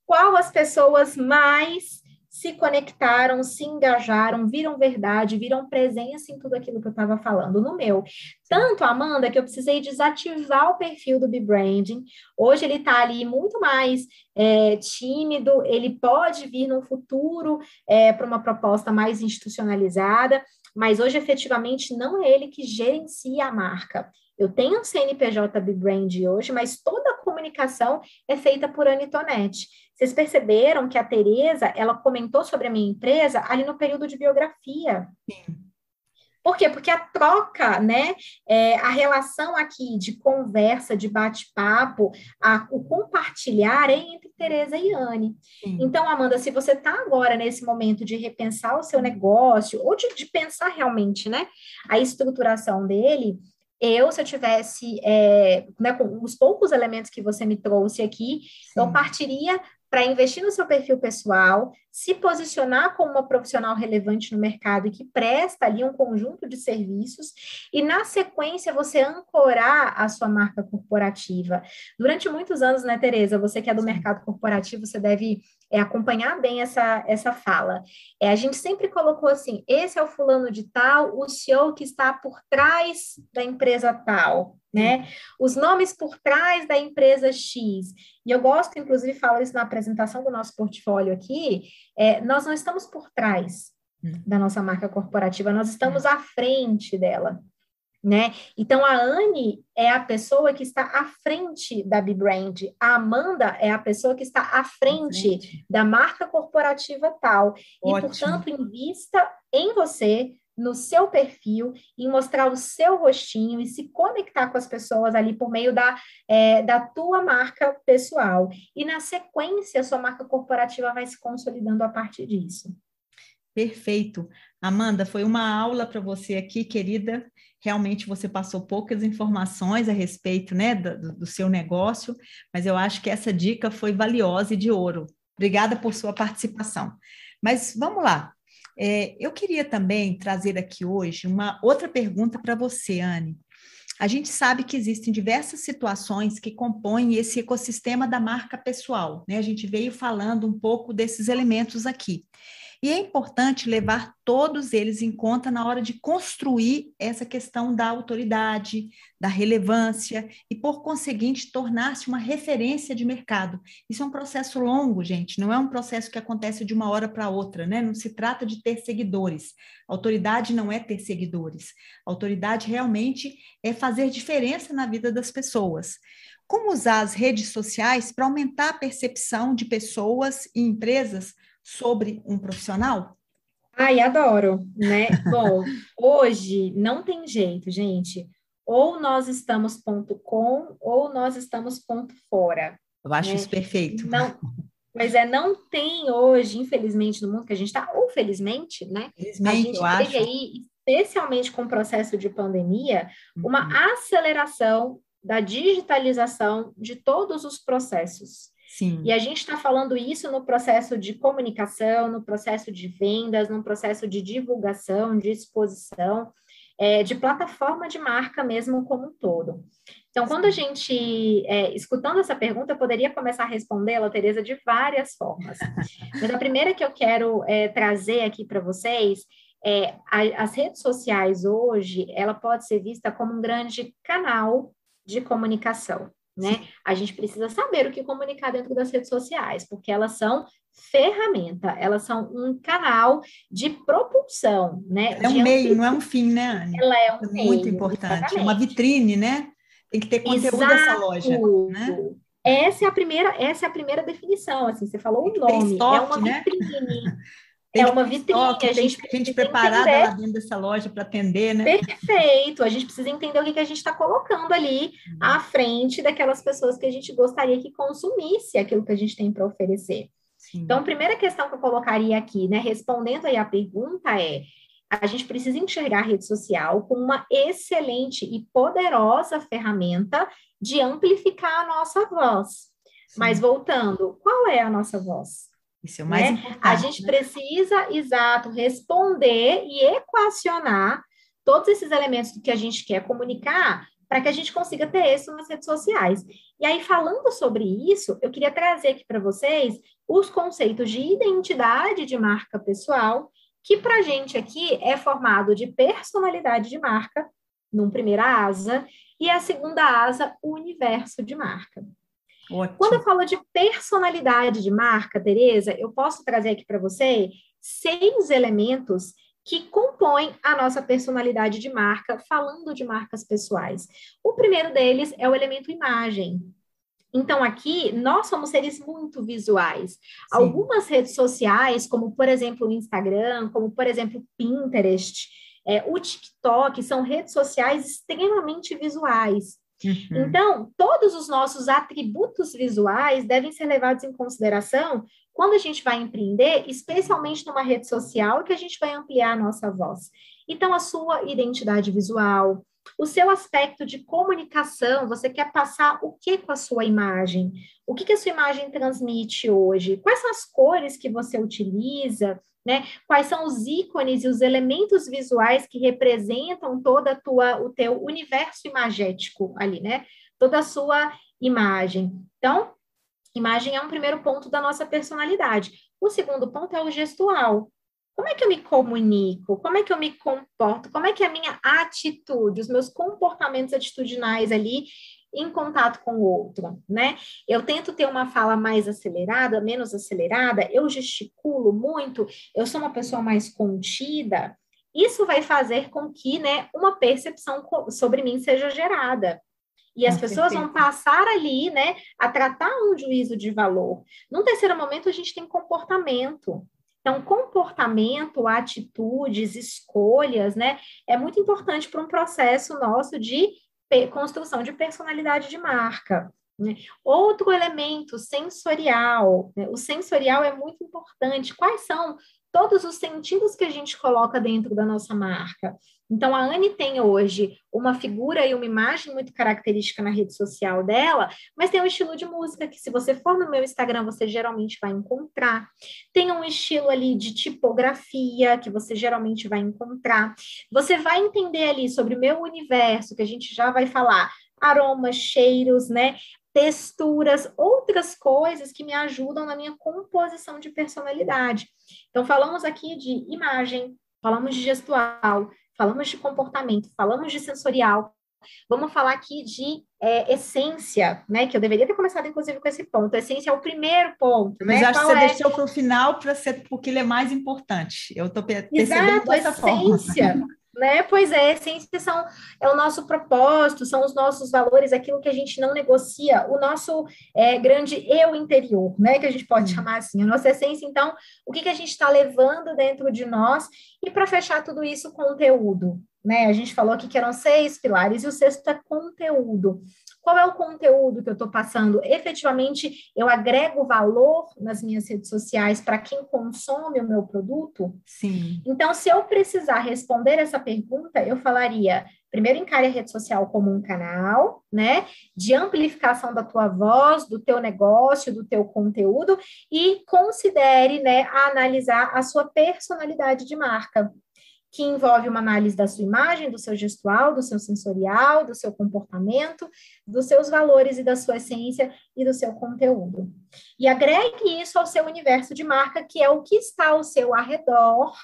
Qual as pessoas mais se conectaram, se engajaram, viram verdade, viram presença em tudo aquilo que eu estava falando no meu. Tanto, Amanda, que eu precisei desativar o perfil do B-Branding. Hoje ele está ali muito mais é, tímido, ele pode vir no futuro é, para uma proposta mais institucionalizada, mas hoje efetivamente não é ele que gerencia a marca. Eu tenho um CNPJ Brand hoje, mas toda a comunicação é feita por Anitonete. Vocês perceberam que a Tereza, ela comentou sobre a minha empresa ali no período de biografia. Sim. Por quê? Porque a troca, né, é, a relação aqui de conversa, de bate-papo, o compartilhar é entre Tereza e Anne. Sim. Então, Amanda, se você está agora nesse momento de repensar o seu negócio, ou de, de pensar realmente, né, a estruturação dele, eu, se eu tivesse, é, né, com os poucos elementos que você me trouxe aqui, Sim. eu partiria para investir no seu perfil pessoal, se posicionar como uma profissional relevante no mercado e que presta ali um conjunto de serviços, e na sequência você ancorar a sua marca corporativa. Durante muitos anos, né, Tereza, você que é do mercado corporativo, você deve é, acompanhar bem essa, essa fala. É, a gente sempre colocou assim: esse é o fulano de tal, o CEO que está por trás da empresa tal né? Os nomes por trás da empresa X. E eu gosto, inclusive, falo isso na apresentação do nosso portfólio aqui, é, nós não estamos por trás hum. da nossa marca corporativa, nós estamos hum. à frente dela. Né? Então a Anne é a pessoa que está à frente da B-Brand, a Amanda é a pessoa que está à frente, frente. da marca corporativa tal. Ótimo. E, portanto, invista em você, no seu perfil, em mostrar o seu rostinho e se conectar com as pessoas ali por meio da, é, da tua marca pessoal. E na sequência, a sua marca corporativa vai se consolidando a partir disso. Perfeito. Amanda, foi uma aula para você aqui, querida. Realmente você passou poucas informações a respeito né, do, do seu negócio, mas eu acho que essa dica foi valiosa e de ouro. Obrigada por sua participação. Mas vamos lá, é, eu queria também trazer aqui hoje uma outra pergunta para você, Anne. A gente sabe que existem diversas situações que compõem esse ecossistema da marca pessoal, né? A gente veio falando um pouco desses elementos aqui. E é importante levar todos eles em conta na hora de construir essa questão da autoridade, da relevância e, por conseguinte, tornar-se uma referência de mercado. Isso é um processo longo, gente, não é um processo que acontece de uma hora para outra, né? Não se trata de ter seguidores. Autoridade não é ter seguidores. Autoridade realmente é fazer diferença na vida das pessoas. Como usar as redes sociais para aumentar a percepção de pessoas e empresas sobre um profissional? Ai, adoro, né? Bom, hoje não tem jeito, gente. Ou nós estamos ponto com, ou nós estamos ponto fora. Eu acho né? isso perfeito. Não, mas é, não tem hoje, infelizmente, no mundo que a gente está, ou felizmente, né? Felizmente, a gente eu acho. aí, especialmente com o processo de pandemia, uma uhum. aceleração da digitalização de todos os processos. Sim. E a gente está falando isso no processo de comunicação, no processo de vendas, no processo de divulgação, de exposição, é, de plataforma de marca mesmo como um todo. Então, quando a gente, é, escutando essa pergunta, eu poderia começar a respondê-la, Tereza, de várias formas. Mas a primeira que eu quero é, trazer aqui para vocês é, a, as redes sociais hoje, ela pode ser vista como um grande canal de comunicação né? A gente precisa saber o que comunicar dentro das redes sociais, porque elas são ferramenta, elas são um canal de propulsão, né? É um meio, não é um fim, né, Anne? Ela é um é meio, muito importante, exatamente. é uma vitrine, né? Tem que ter conteúdo Exato. dessa loja, né? Essa é a primeira, essa é a primeira definição, assim, você falou o nome, estoque, é uma né? vitrine. Né? é uma vitrine. A gente, tem gente preparada entender. lá dentro dessa loja para atender, né? Perfeito. A gente precisa entender o que, que a gente está colocando ali uhum. à frente daquelas pessoas que a gente gostaria que consumisse aquilo que a gente tem para oferecer. Sim. Então, a primeira questão que eu colocaria aqui, né, respondendo aí a pergunta é: a gente precisa enxergar a rede social como uma excelente e poderosa ferramenta de amplificar a nossa voz. Sim. Mas voltando, qual é a nossa voz? Isso é o mais né? importante. A gente né? precisa, exato, responder e equacionar todos esses elementos que a gente quer comunicar para que a gente consiga ter isso nas redes sociais. E aí, falando sobre isso, eu queria trazer aqui para vocês os conceitos de identidade de marca pessoal, que para a gente aqui é formado de personalidade de marca, num primeira asa, e a segunda asa, o universo de marca. Ótimo. Quando eu falo de personalidade de marca, Tereza, eu posso trazer aqui para você seis elementos que compõem a nossa personalidade de marca, falando de marcas pessoais. O primeiro deles é o elemento imagem. Então, aqui, nós somos seres muito visuais. Sim. Algumas redes sociais, como, por exemplo, o Instagram, como, por exemplo, o Pinterest, é, o TikTok, são redes sociais extremamente visuais. Uhum. Então, todos os nossos atributos visuais devem ser levados em consideração quando a gente vai empreender, especialmente numa rede social, que a gente vai ampliar a nossa voz. Então, a sua identidade visual, o seu aspecto de comunicação, você quer passar o que com a sua imagem? O que, que a sua imagem transmite hoje? Quais são as cores que você utiliza? Né? Quais são os ícones e os elementos visuais que representam toda tua, o teu universo imagético ali, né? Toda a sua imagem. Então, imagem é um primeiro ponto da nossa personalidade. O segundo ponto é o gestual. Como é que eu me comunico? Como é que eu me comporto? Como é que é a minha atitude, os meus comportamentos atitudinais ali em contato com o outro, né? Eu tento ter uma fala mais acelerada, menos acelerada, eu gesticulo muito, eu sou uma pessoa mais contida. Isso vai fazer com que, né, uma percepção sobre mim seja gerada. E as pessoas vão passar ali, né, a tratar um juízo de valor. Num terceiro momento, a gente tem comportamento. Então, comportamento, atitudes, escolhas, né, é muito importante para um processo nosso de construção de personalidade de marca. Né? Outro elemento sensorial, né? o sensorial é muito importante. Quais são todos os sentidos que a gente coloca dentro da nossa marca? Então, a Anne tem hoje uma figura e uma imagem muito característica na rede social dela, mas tem um estilo de música que, se você for no meu Instagram, você geralmente vai encontrar. Tem um estilo ali de tipografia que você geralmente vai encontrar. Você vai entender ali sobre o meu universo, que a gente já vai falar, aromas, cheiros, né? Texturas, outras coisas que me ajudam na minha composição de personalidade. Então, falamos aqui de imagem, falamos de gestual, falamos de comportamento, falamos de sensorial, vamos falar aqui de é, essência, né? Que eu deveria ter começado, inclusive, com esse ponto. A essência é o primeiro ponto. Mas né? acho Qual que você é? deixou para o final para ser porque ele é mais importante. Eu estou percebendo Exato, dessa essência. forma. Né? Pois é, essência são, é o nosso propósito, são os nossos valores, aquilo que a gente não negocia, o nosso é, grande eu interior, né? Que a gente pode chamar assim, a nossa essência, então, o que, que a gente está levando dentro de nós, e para fechar tudo isso, conteúdo. Né? A gente falou aqui que eram seis pilares, e o sexto é conteúdo. Qual é o conteúdo que eu estou passando? Efetivamente, eu agrego valor nas minhas redes sociais para quem consome o meu produto? Sim. Então, se eu precisar responder essa pergunta, eu falaria: primeiro, encare a rede social como um canal, né, de amplificação da tua voz, do teu negócio, do teu conteúdo, e considere, né, analisar a sua personalidade de marca que envolve uma análise da sua imagem, do seu gestual, do seu sensorial, do seu comportamento, dos seus valores e da sua essência e do seu conteúdo. E agregue isso ao seu universo de marca, que é o que está ao seu arredor,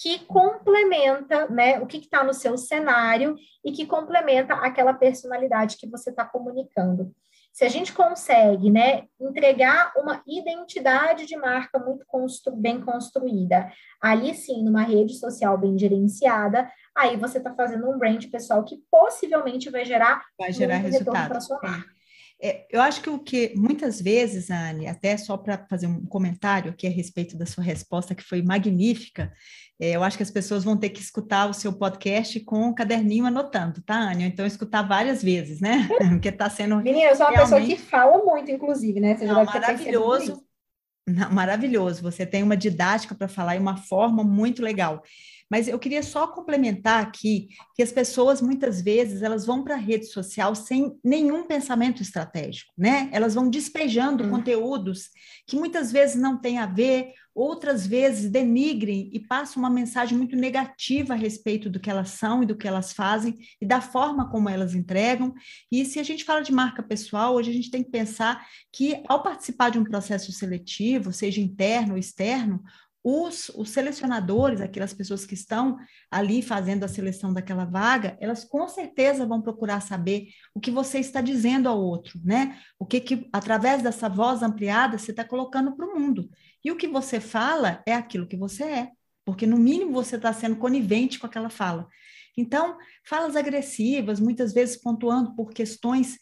que complementa né, o que está no seu cenário e que complementa aquela personalidade que você está comunicando. Se a gente consegue né, entregar uma identidade de marca muito constru bem construída, ali sim, numa rede social bem gerenciada, aí você está fazendo um brand pessoal que possivelmente vai gerar, vai gerar resultado para sua marca. É, eu acho que o que muitas vezes, Anne, até só para fazer um comentário aqui a respeito da sua resposta, que foi magnífica, é, eu acho que as pessoas vão ter que escutar o seu podcast com um caderninho anotando, tá, Anne? Então, escutar várias vezes, né? Porque está sendo. Menina, eu sou uma realmente... pessoa que fala muito, inclusive, né? Você já Não, maravilhoso. Não, maravilhoso. Você tem uma didática para falar e uma forma muito legal. Mas eu queria só complementar aqui que as pessoas muitas vezes elas vão para a rede social sem nenhum pensamento estratégico, né? Elas vão despejando hum. conteúdos que muitas vezes não têm a ver, outras vezes denigrem e passam uma mensagem muito negativa a respeito do que elas são e do que elas fazem e da forma como elas entregam. E se a gente fala de marca pessoal, hoje a gente tem que pensar que ao participar de um processo seletivo, seja interno ou externo, os, os, selecionadores, aquelas pessoas que estão ali fazendo a seleção daquela vaga, elas com certeza vão procurar saber o que você está dizendo ao outro, né? O que, que através dessa voz ampliada você está colocando para o mundo. E o que você fala é aquilo que você é. porque no mínimo você está sendo conivente com aquela fala. Então, falas agressivas, muitas vezes pontuando por questões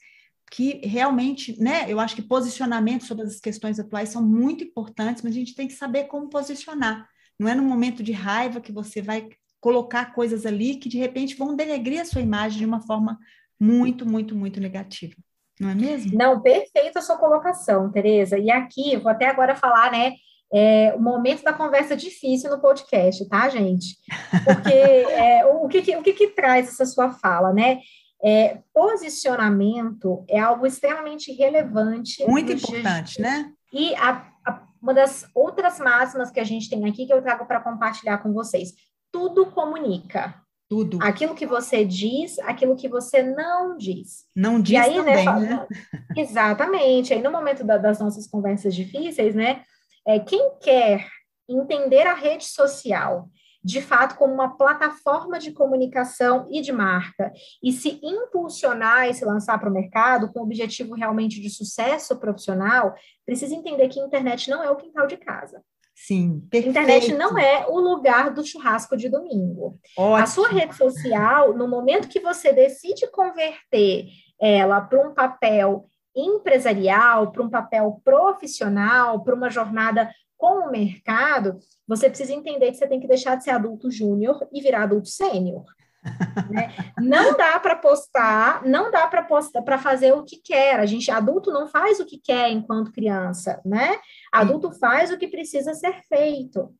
que realmente, né, eu acho que posicionamento sobre as questões atuais são muito importantes, mas a gente tem que saber como posicionar. Não é no momento de raiva que você vai colocar coisas ali que de repente vão denegrir a sua imagem de uma forma muito, muito, muito negativa. Não é mesmo? Não, perfeita a sua colocação, Tereza. E aqui, vou até agora falar, né, é, o momento da conversa difícil no podcast, tá, gente? Porque é, o, que, o que, que traz essa sua fala, né? É, posicionamento é algo extremamente relevante. Muito importante, né? E a, a, uma das outras máximas que a gente tem aqui que eu trago para compartilhar com vocês: tudo comunica. Tudo. Aquilo que você diz, aquilo que você não diz. Não diz aí, né, também, né? Exatamente. Aí no momento da, das nossas conversas difíceis, né? É, quem quer entender a rede social de fato como uma plataforma de comunicação e de marca, e se impulsionar e se lançar para o mercado com o objetivo realmente de sucesso profissional, precisa entender que a internet não é o quintal de casa. Sim, perfeito. Internet não é o lugar do churrasco de domingo. Ótimo. A sua rede social, no momento que você decide converter ela para um papel empresarial, para um papel profissional, para uma jornada com o mercado, você precisa entender que você tem que deixar de ser adulto júnior e virar adulto sênior. né? Não dá para postar, não dá para postar para fazer o que quer. A gente adulto não faz o que quer enquanto criança, né? Adulto faz o que precisa ser feito.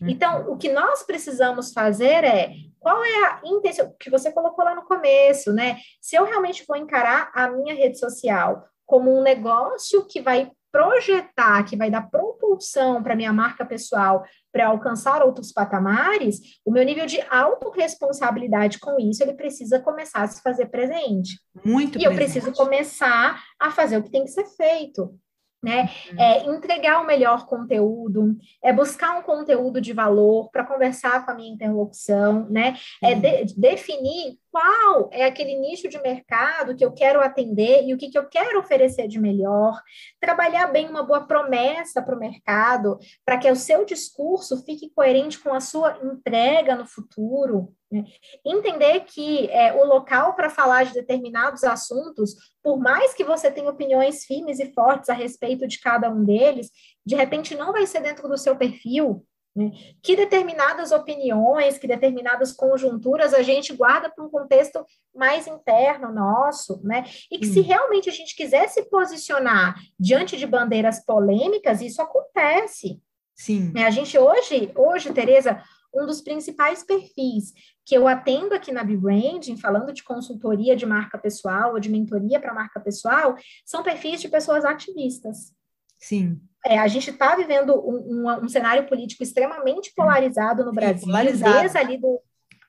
Uhum. Então, o que nós precisamos fazer é qual é a intenção que você colocou lá no começo, né? Se eu realmente vou encarar a minha rede social como um negócio que vai projetar, que vai dar propulsão para minha marca pessoal para alcançar outros patamares, o meu nível de autorresponsabilidade com isso, ele precisa começar a se fazer presente. Muito E presente. eu preciso começar a fazer o que tem que ser feito né? Uhum. É entregar o melhor conteúdo, é buscar um conteúdo de valor para conversar com a minha interlocução, né? É de, definir qual é aquele nicho de mercado que eu quero atender e o que, que eu quero oferecer de melhor, trabalhar bem uma boa promessa para o mercado, para que o seu discurso fique coerente com a sua entrega no futuro, né? Entender que é, o local para falar de determinados assuntos, por mais que você tenha opiniões firmes e fortes a respeito de cada um deles, de repente não vai ser dentro do seu perfil. Né? Que determinadas opiniões, que determinadas conjunturas a gente guarda para um contexto mais interno nosso, né? E que hum. se realmente a gente quiser se posicionar diante de bandeiras polêmicas, isso acontece. Sim. A gente hoje, hoje, Tereza, um dos principais perfis que eu atendo aqui na B-Branding, falando de consultoria de marca pessoal ou de mentoria para marca pessoal, são perfis de pessoas ativistas. Sim. É, a gente está vivendo um, um, um, cenário político extremamente polarizado no Brasil, polarizado. desde ali do,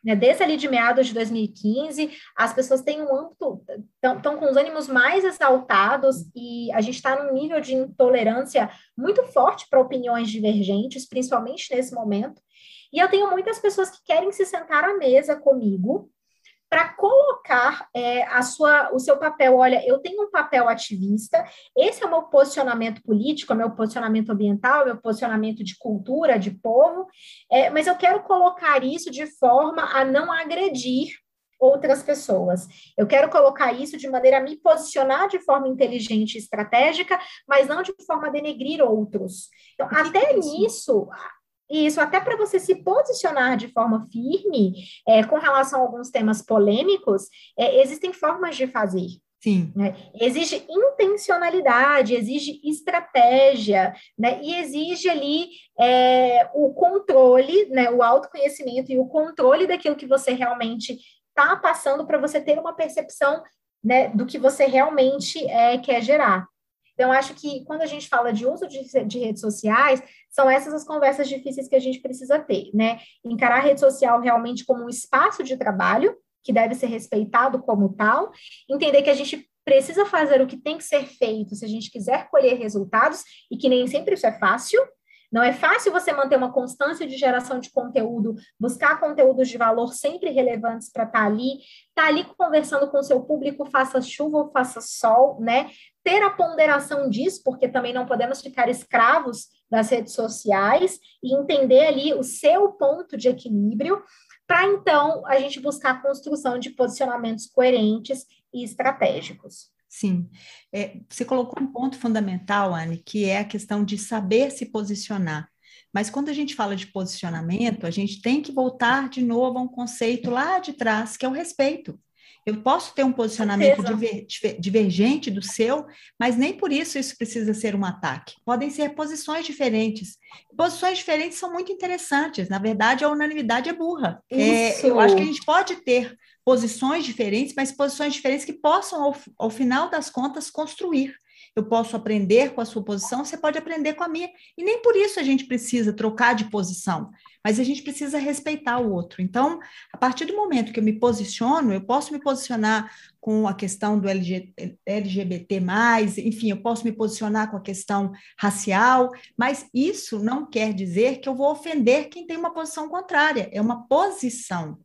né, desde ali de meados de 2015, as pessoas têm um âmbito, estão com os ânimos mais exaltados e a gente está num nível de intolerância muito forte para opiniões divergentes, principalmente nesse momento. E eu tenho muitas pessoas que querem se sentar à mesa comigo para colocar é, a sua, o seu papel. Olha, eu tenho um papel ativista, esse é o meu posicionamento político, é o meu posicionamento ambiental, é o meu posicionamento de cultura, de povo, é, mas eu quero colocar isso de forma a não agredir outras pessoas. Eu quero colocar isso de maneira a me posicionar de forma inteligente e estratégica, mas não de forma a denegrir outros. Então, até nisso, isso, até para você se posicionar de forma firme é, com relação a alguns temas polêmicos, é, existem formas de fazer. Sim. Né? Exige intencionalidade, exige estratégia, né? E exige ali é, o controle, né? O autoconhecimento e o controle daquilo que você realmente está passando para você ter uma percepção né, do que você realmente é, quer gerar. Então, acho que quando a gente fala de uso de, de, redes sociais, são essas as conversas difíceis que a gente precisa ter, né? Encarar a rede social realmente como um espaço de trabalho, que deve ser respeitado como tal, entender que a gente precisa fazer o que tem que ser feito se a gente quiser colher resultados, e que nem sempre isso é fácil, Não é fácil você manter uma constância de geração de conteúdo, buscar conteúdos de valor sempre relevantes para estar tá ali, estar tá ali conversando com o seu público, faça chuva ou faça sol, né? Ter a ponderação disso, porque também não podemos ficar escravos das redes sociais e entender ali o seu ponto de equilíbrio, para então a gente buscar a construção de posicionamentos coerentes e estratégicos. Sim. É, você colocou um ponto fundamental, Anne, que é a questão de saber se posicionar. Mas quando a gente fala de posicionamento, a gente tem que voltar de novo a um conceito lá de trás, que é o respeito. Eu posso ter um posicionamento diver, divergente do seu, mas nem por isso isso precisa ser um ataque. Podem ser posições diferentes. Posições diferentes são muito interessantes. Na verdade, a unanimidade é burra. É, eu acho que a gente pode ter posições diferentes, mas posições diferentes que possam, ao, ao final das contas, construir. Eu posso aprender com a sua posição, você pode aprender com a minha. E nem por isso a gente precisa trocar de posição, mas a gente precisa respeitar o outro. Então, a partir do momento que eu me posiciono, eu posso me posicionar com a questão do LG, LGBT, enfim, eu posso me posicionar com a questão racial, mas isso não quer dizer que eu vou ofender quem tem uma posição contrária, é uma posição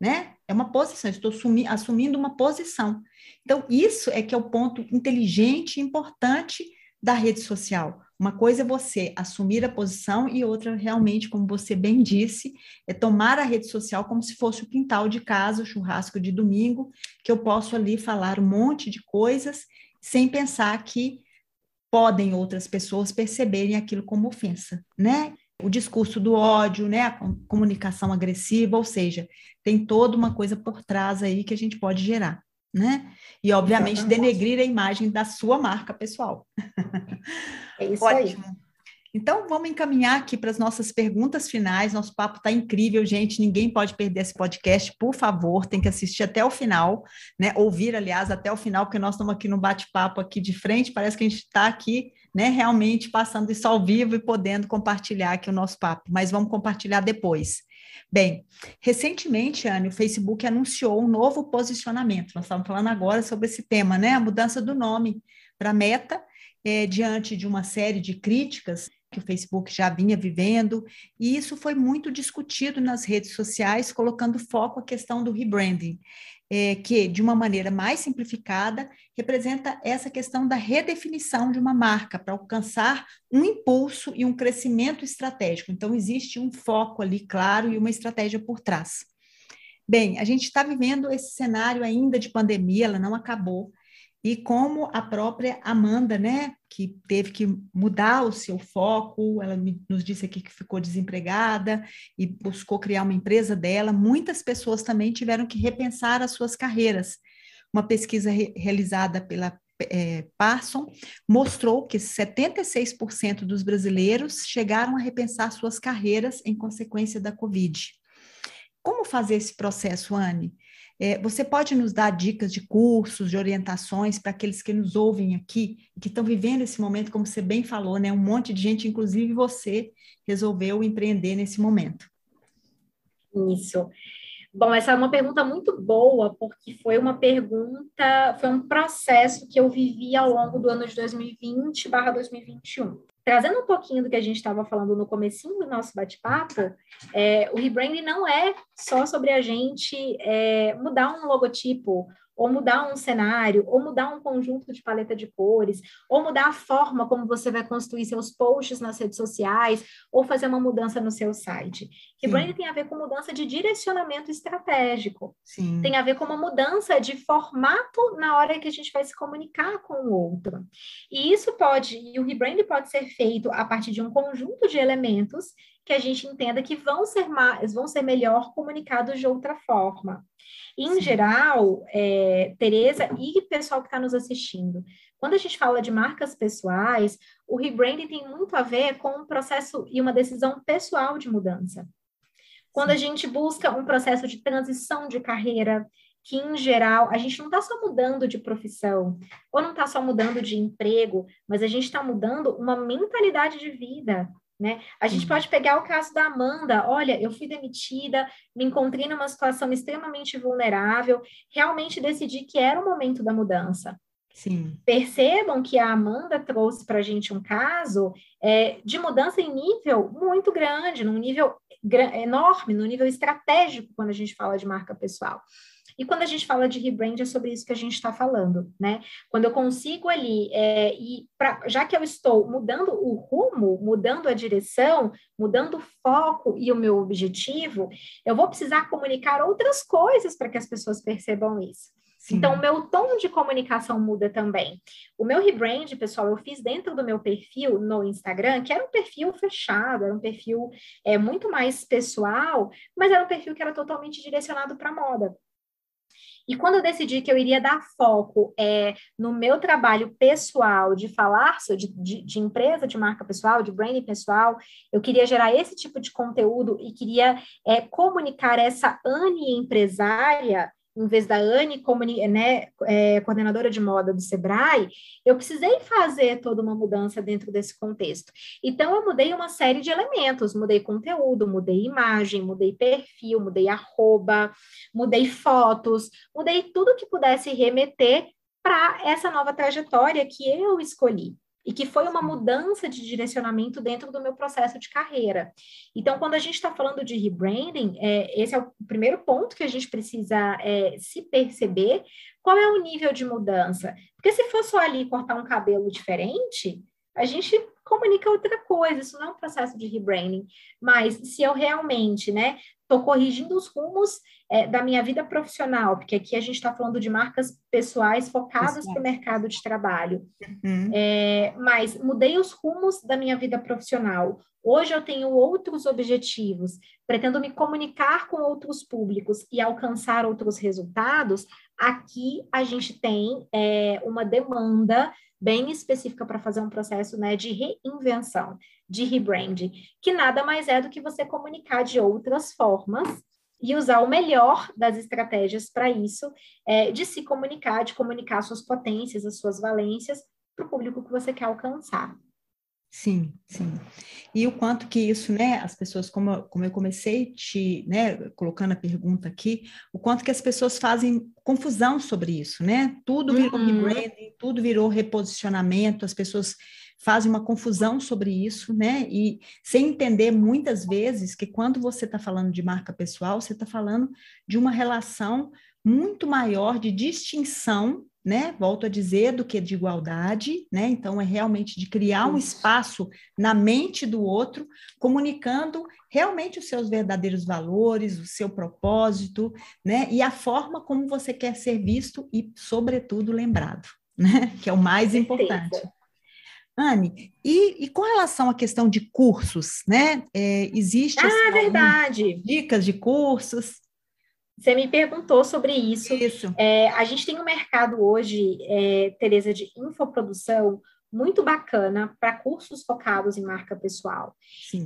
né? É uma posição, estou assumindo uma posição. Então, isso é que é o ponto inteligente e importante da rede social. Uma coisa é você assumir a posição e outra, realmente, como você bem disse, é tomar a rede social como se fosse o quintal de casa, o churrasco de domingo, que eu posso ali falar um monte de coisas sem pensar que podem outras pessoas perceberem aquilo como ofensa, né? o discurso do ódio, né, a comunicação agressiva, ou seja, tem toda uma coisa por trás aí que a gente pode gerar, né? E, obviamente, denegrir a imagem da sua marca pessoal. É isso Ótimo. aí. Então, vamos encaminhar aqui para as nossas perguntas finais. Nosso papo está incrível, gente. Ninguém pode perder esse podcast, por favor, tem que assistir até o final, né? Ouvir, aliás, até o final, porque nós estamos aqui no bate-papo aqui de frente. Parece que a gente está aqui, né, realmente passando isso ao vivo e podendo compartilhar aqui o nosso papo, mas vamos compartilhar depois. Bem, recentemente, Anne, o Facebook anunciou um novo posicionamento. Nós estamos falando agora sobre esse tema, né? A mudança do nome para Meta, é, diante de uma série de críticas que o Facebook já vinha vivendo, e isso foi muito discutido nas redes sociais, colocando foco a questão do rebranding, é, que, de uma maneira mais simplificada, representa essa questão da redefinição de uma marca para alcançar um impulso e um crescimento estratégico. Então, existe um foco ali claro e uma estratégia por trás. Bem, a gente está vivendo esse cenário ainda de pandemia, ela não acabou, e como a própria Amanda, né, que teve que mudar o seu foco, ela nos disse aqui que ficou desempregada e buscou criar uma empresa dela, muitas pessoas também tiveram que repensar as suas carreiras. Uma pesquisa re realizada pela é, Parson mostrou que 76% dos brasileiros chegaram a repensar suas carreiras em consequência da Covid. Como fazer esse processo, Anne? É, você pode nos dar dicas de cursos, de orientações para aqueles que nos ouvem aqui, que estão vivendo esse momento, como você bem falou, né? Um monte de gente, inclusive você, resolveu empreender nesse momento. Isso. Bom, essa é uma pergunta muito boa, porque foi uma pergunta, foi um processo que eu vivi ao longo do ano de 2020 barra 2021 trazendo um pouquinho do que a gente estava falando no comecinho do nosso bate-papo, é, o rebranding não é só sobre a gente é, mudar um logotipo ou mudar um cenário, ou mudar um conjunto de paleta de cores, ou mudar a forma como você vai construir seus posts nas redes sociais, ou fazer uma mudança no seu site. Que branding tem a ver com mudança de direcionamento estratégico. Sim. Tem a ver com uma mudança de formato na hora que a gente vai se comunicar com o outro. E isso pode, e o rebranding pode ser feito a partir de um conjunto de elementos que a gente entenda que vão ser mais, vão ser melhor comunicados de outra forma. Em Sim. geral, é, Tereza e pessoal que está nos assistindo, quando a gente fala de marcas pessoais, o rebranding tem muito a ver com um processo e uma decisão pessoal de mudança. Quando a gente busca um processo de transição de carreira, que em geral a gente não está só mudando de profissão, ou não está só mudando de emprego, mas a gente está mudando uma mentalidade de vida, né? A gente pode pegar o caso da Amanda. Olha, eu fui demitida, me encontrei numa situação extremamente vulnerável, realmente decidi que era o momento da mudança. Sim. Percebam que a Amanda trouxe para a gente um caso é, de mudança em nível muito grande, num nível enorme, no nível estratégico, quando a gente fala de marca pessoal. E quando a gente fala de rebrand, é sobre isso que a gente está falando, né? Quando eu consigo ali, é, e pra, já que eu estou mudando o rumo, mudando a direção, mudando o foco e o meu objetivo, eu vou precisar comunicar outras coisas para que as pessoas percebam isso. Sim. Então, o meu tom de comunicação muda também. O meu rebrand, pessoal, eu fiz dentro do meu perfil no Instagram, que era um perfil fechado, era um perfil é, muito mais pessoal, mas era um perfil que era totalmente direcionado para moda. E quando eu decidi que eu iria dar foco é, no meu trabalho pessoal, de falar de, de, de, empresa, de marca pessoal, de branding pessoal, eu queria gerar esse tipo de conteúdo e queria é, comunicar essa Anne empresária em vez da Anne, né, é, coordenadora de moda do Sebrae, eu precisei fazer toda uma mudança dentro desse contexto. Então, eu mudei uma série de elementos, mudei conteúdo, mudei imagem, mudei perfil, mudei arroba, mudei fotos, mudei tudo que pudesse remeter para essa nova trajetória que eu escolhi e que foi uma mudança de direcionamento dentro do meu processo de carreira. Então, quando a gente está falando de rebranding, é, esse é o primeiro ponto que a gente precisa é, se perceber qual é o nível de mudança. Porque se for só ali cortar um cabelo diferente, a gente comunica outra coisa, isso não é um processo de rebranding. Mas se eu realmente, né, estou corrigindo os rumos é, da minha vida profissional, porque aqui a gente está falando de marcas pessoais focadas para o mercado de trabalho. Uhum. É, mas mudei os rumos da minha vida profissional. Hoje eu tenho outros objetivos, pretendo me comunicar com outros públicos e alcançar outros resultados. Aqui a gente tem é, uma demanda bem específica para fazer um processo né, de reinvenção, de rebranding, que nada mais é do que você comunicar de outras formas e usar o melhor das estratégias para isso, é, de se comunicar, de comunicar suas potências, as suas valências para o público que você quer alcançar. Sim, sim. E o quanto que isso, né, as pessoas, como, como eu comecei te, né, colocando a pergunta aqui, o quanto que as pessoas fazem confusão sobre isso, né? Tudo virou uhum. rebranding, tudo virou reposicionamento, as pessoas fazem uma confusão sobre isso, né? E sem entender muitas vezes que quando você está falando de marca pessoal, você está falando de uma relação muito maior de distinção, né? Volto a dizer, do que de igualdade, né? Então é realmente de criar um espaço na mente do outro, comunicando realmente os seus verdadeiros valores, o seu propósito, né? E a forma como você quer ser visto e, sobretudo, lembrado, né? Que é o mais importante. Anne, e, e, com relação à questão de cursos, né? É, existe ah, assim, verdade. dicas de cursos? Você me perguntou sobre isso. Isso. É, a gente tem um mercado hoje, é, Tereza, de infoprodução muito bacana para cursos focados em marca pessoal.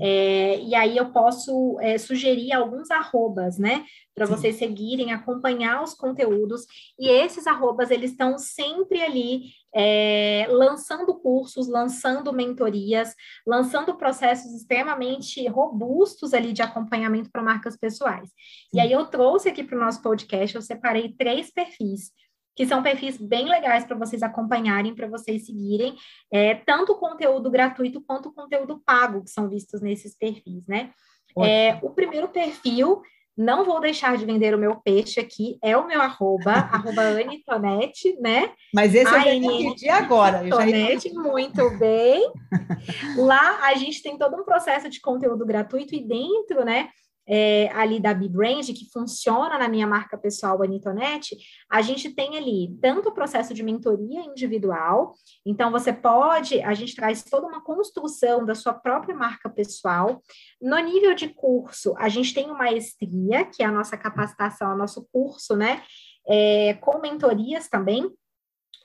É, e aí eu posso é, sugerir alguns arrobas, né? Para vocês seguirem, acompanhar os conteúdos. E esses arrobas, eles estão sempre ali é, lançando cursos, lançando mentorias, lançando processos extremamente robustos ali de acompanhamento para marcas pessoais. Sim. E aí eu trouxe aqui para o nosso podcast, eu separei três perfis que são perfis bem legais para vocês acompanharem, para vocês seguirem, é, tanto o conteúdo gratuito quanto o conteúdo pago que são vistos nesses perfis, né? É, o primeiro perfil, não vou deixar de vender o meu peixe aqui, é o meu arroba, arroba Anitonete, né? Mas esse eu já pedir agora. Anitonete, já... muito bem. Lá a gente tem todo um processo de conteúdo gratuito e dentro, né? É, ali da B-Brand, que funciona na minha marca pessoal, Anitonete, a gente tem ali tanto o processo de mentoria individual, então você pode, a gente traz toda uma construção da sua própria marca pessoal. No nível de curso, a gente tem uma maestria, que é a nossa capacitação, o nosso curso, né? É, com mentorias também,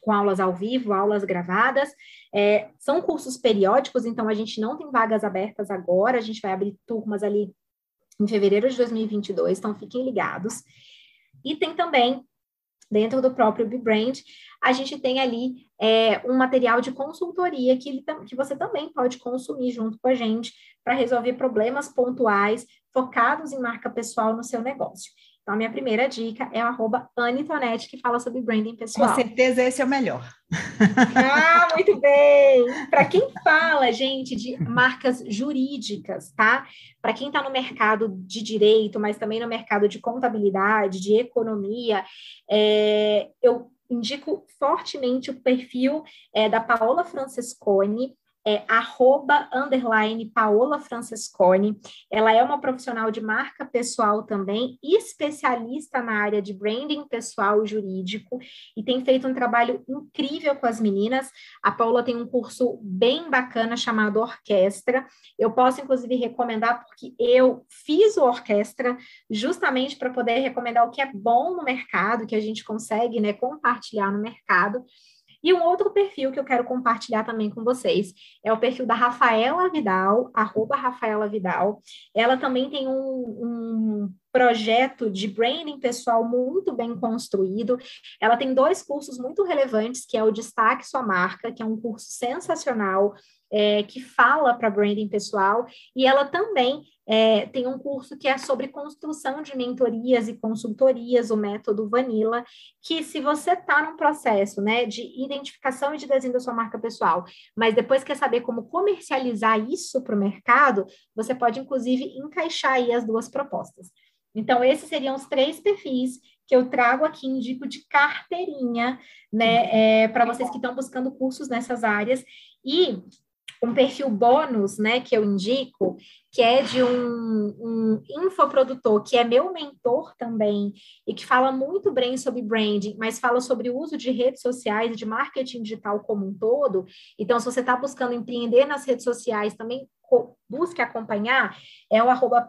com aulas ao vivo, aulas gravadas. É, são cursos periódicos, então a gente não tem vagas abertas agora, a gente vai abrir turmas ali em fevereiro de 2022, então fiquem ligados. E tem também, dentro do próprio BeBrand, a gente tem ali é, um material de consultoria que, ele, que você também pode consumir junto com a gente para resolver problemas pontuais focados em marca pessoal no seu negócio. Então, a minha primeira dica é o arroba Anitonete, que fala sobre branding pessoal. Com certeza esse é o melhor. Ah, muito bem! Para quem fala, gente, de marcas jurídicas, tá? Para quem está no mercado de direito, mas também no mercado de contabilidade, de economia, é, eu indico fortemente o perfil é, da Paola Francesconi, é arroba, underline, Paola Francesconi. Ela é uma profissional de marca pessoal também, especialista na área de branding pessoal jurídico, e tem feito um trabalho incrível com as meninas. A Paola tem um curso bem bacana chamado Orquestra. Eu posso, inclusive, recomendar, porque eu fiz o Orquestra justamente para poder recomendar o que é bom no mercado, que a gente consegue né, compartilhar no mercado. E um outro perfil que eu quero compartilhar também com vocês é o perfil da Rafaela Vidal, arroba Rafaela Vidal. Ela também tem um, um projeto de branding pessoal muito bem construído. Ela tem dois cursos muito relevantes, que é o Destaque Sua Marca, que é um curso sensacional, é, que fala para branding pessoal, e ela também é, tem um curso que é sobre construção de mentorias e consultorias, o método Vanilla, que se você está num processo né, de identificação e de desenho da sua marca pessoal, mas depois quer saber como comercializar isso para o mercado, você pode, inclusive, encaixar aí as duas propostas. Então, esses seriam os três perfis que eu trago aqui, indico de carteirinha, né, é, para vocês que estão buscando cursos nessas áreas. E um perfil bônus, né, que eu indico, que é de um, um infoprodutor, que é meu mentor também, e que fala muito bem sobre branding, mas fala sobre o uso de redes sociais de marketing digital como um todo. Então, se você está buscando empreender nas redes sociais, também busque acompanhar, é o arroba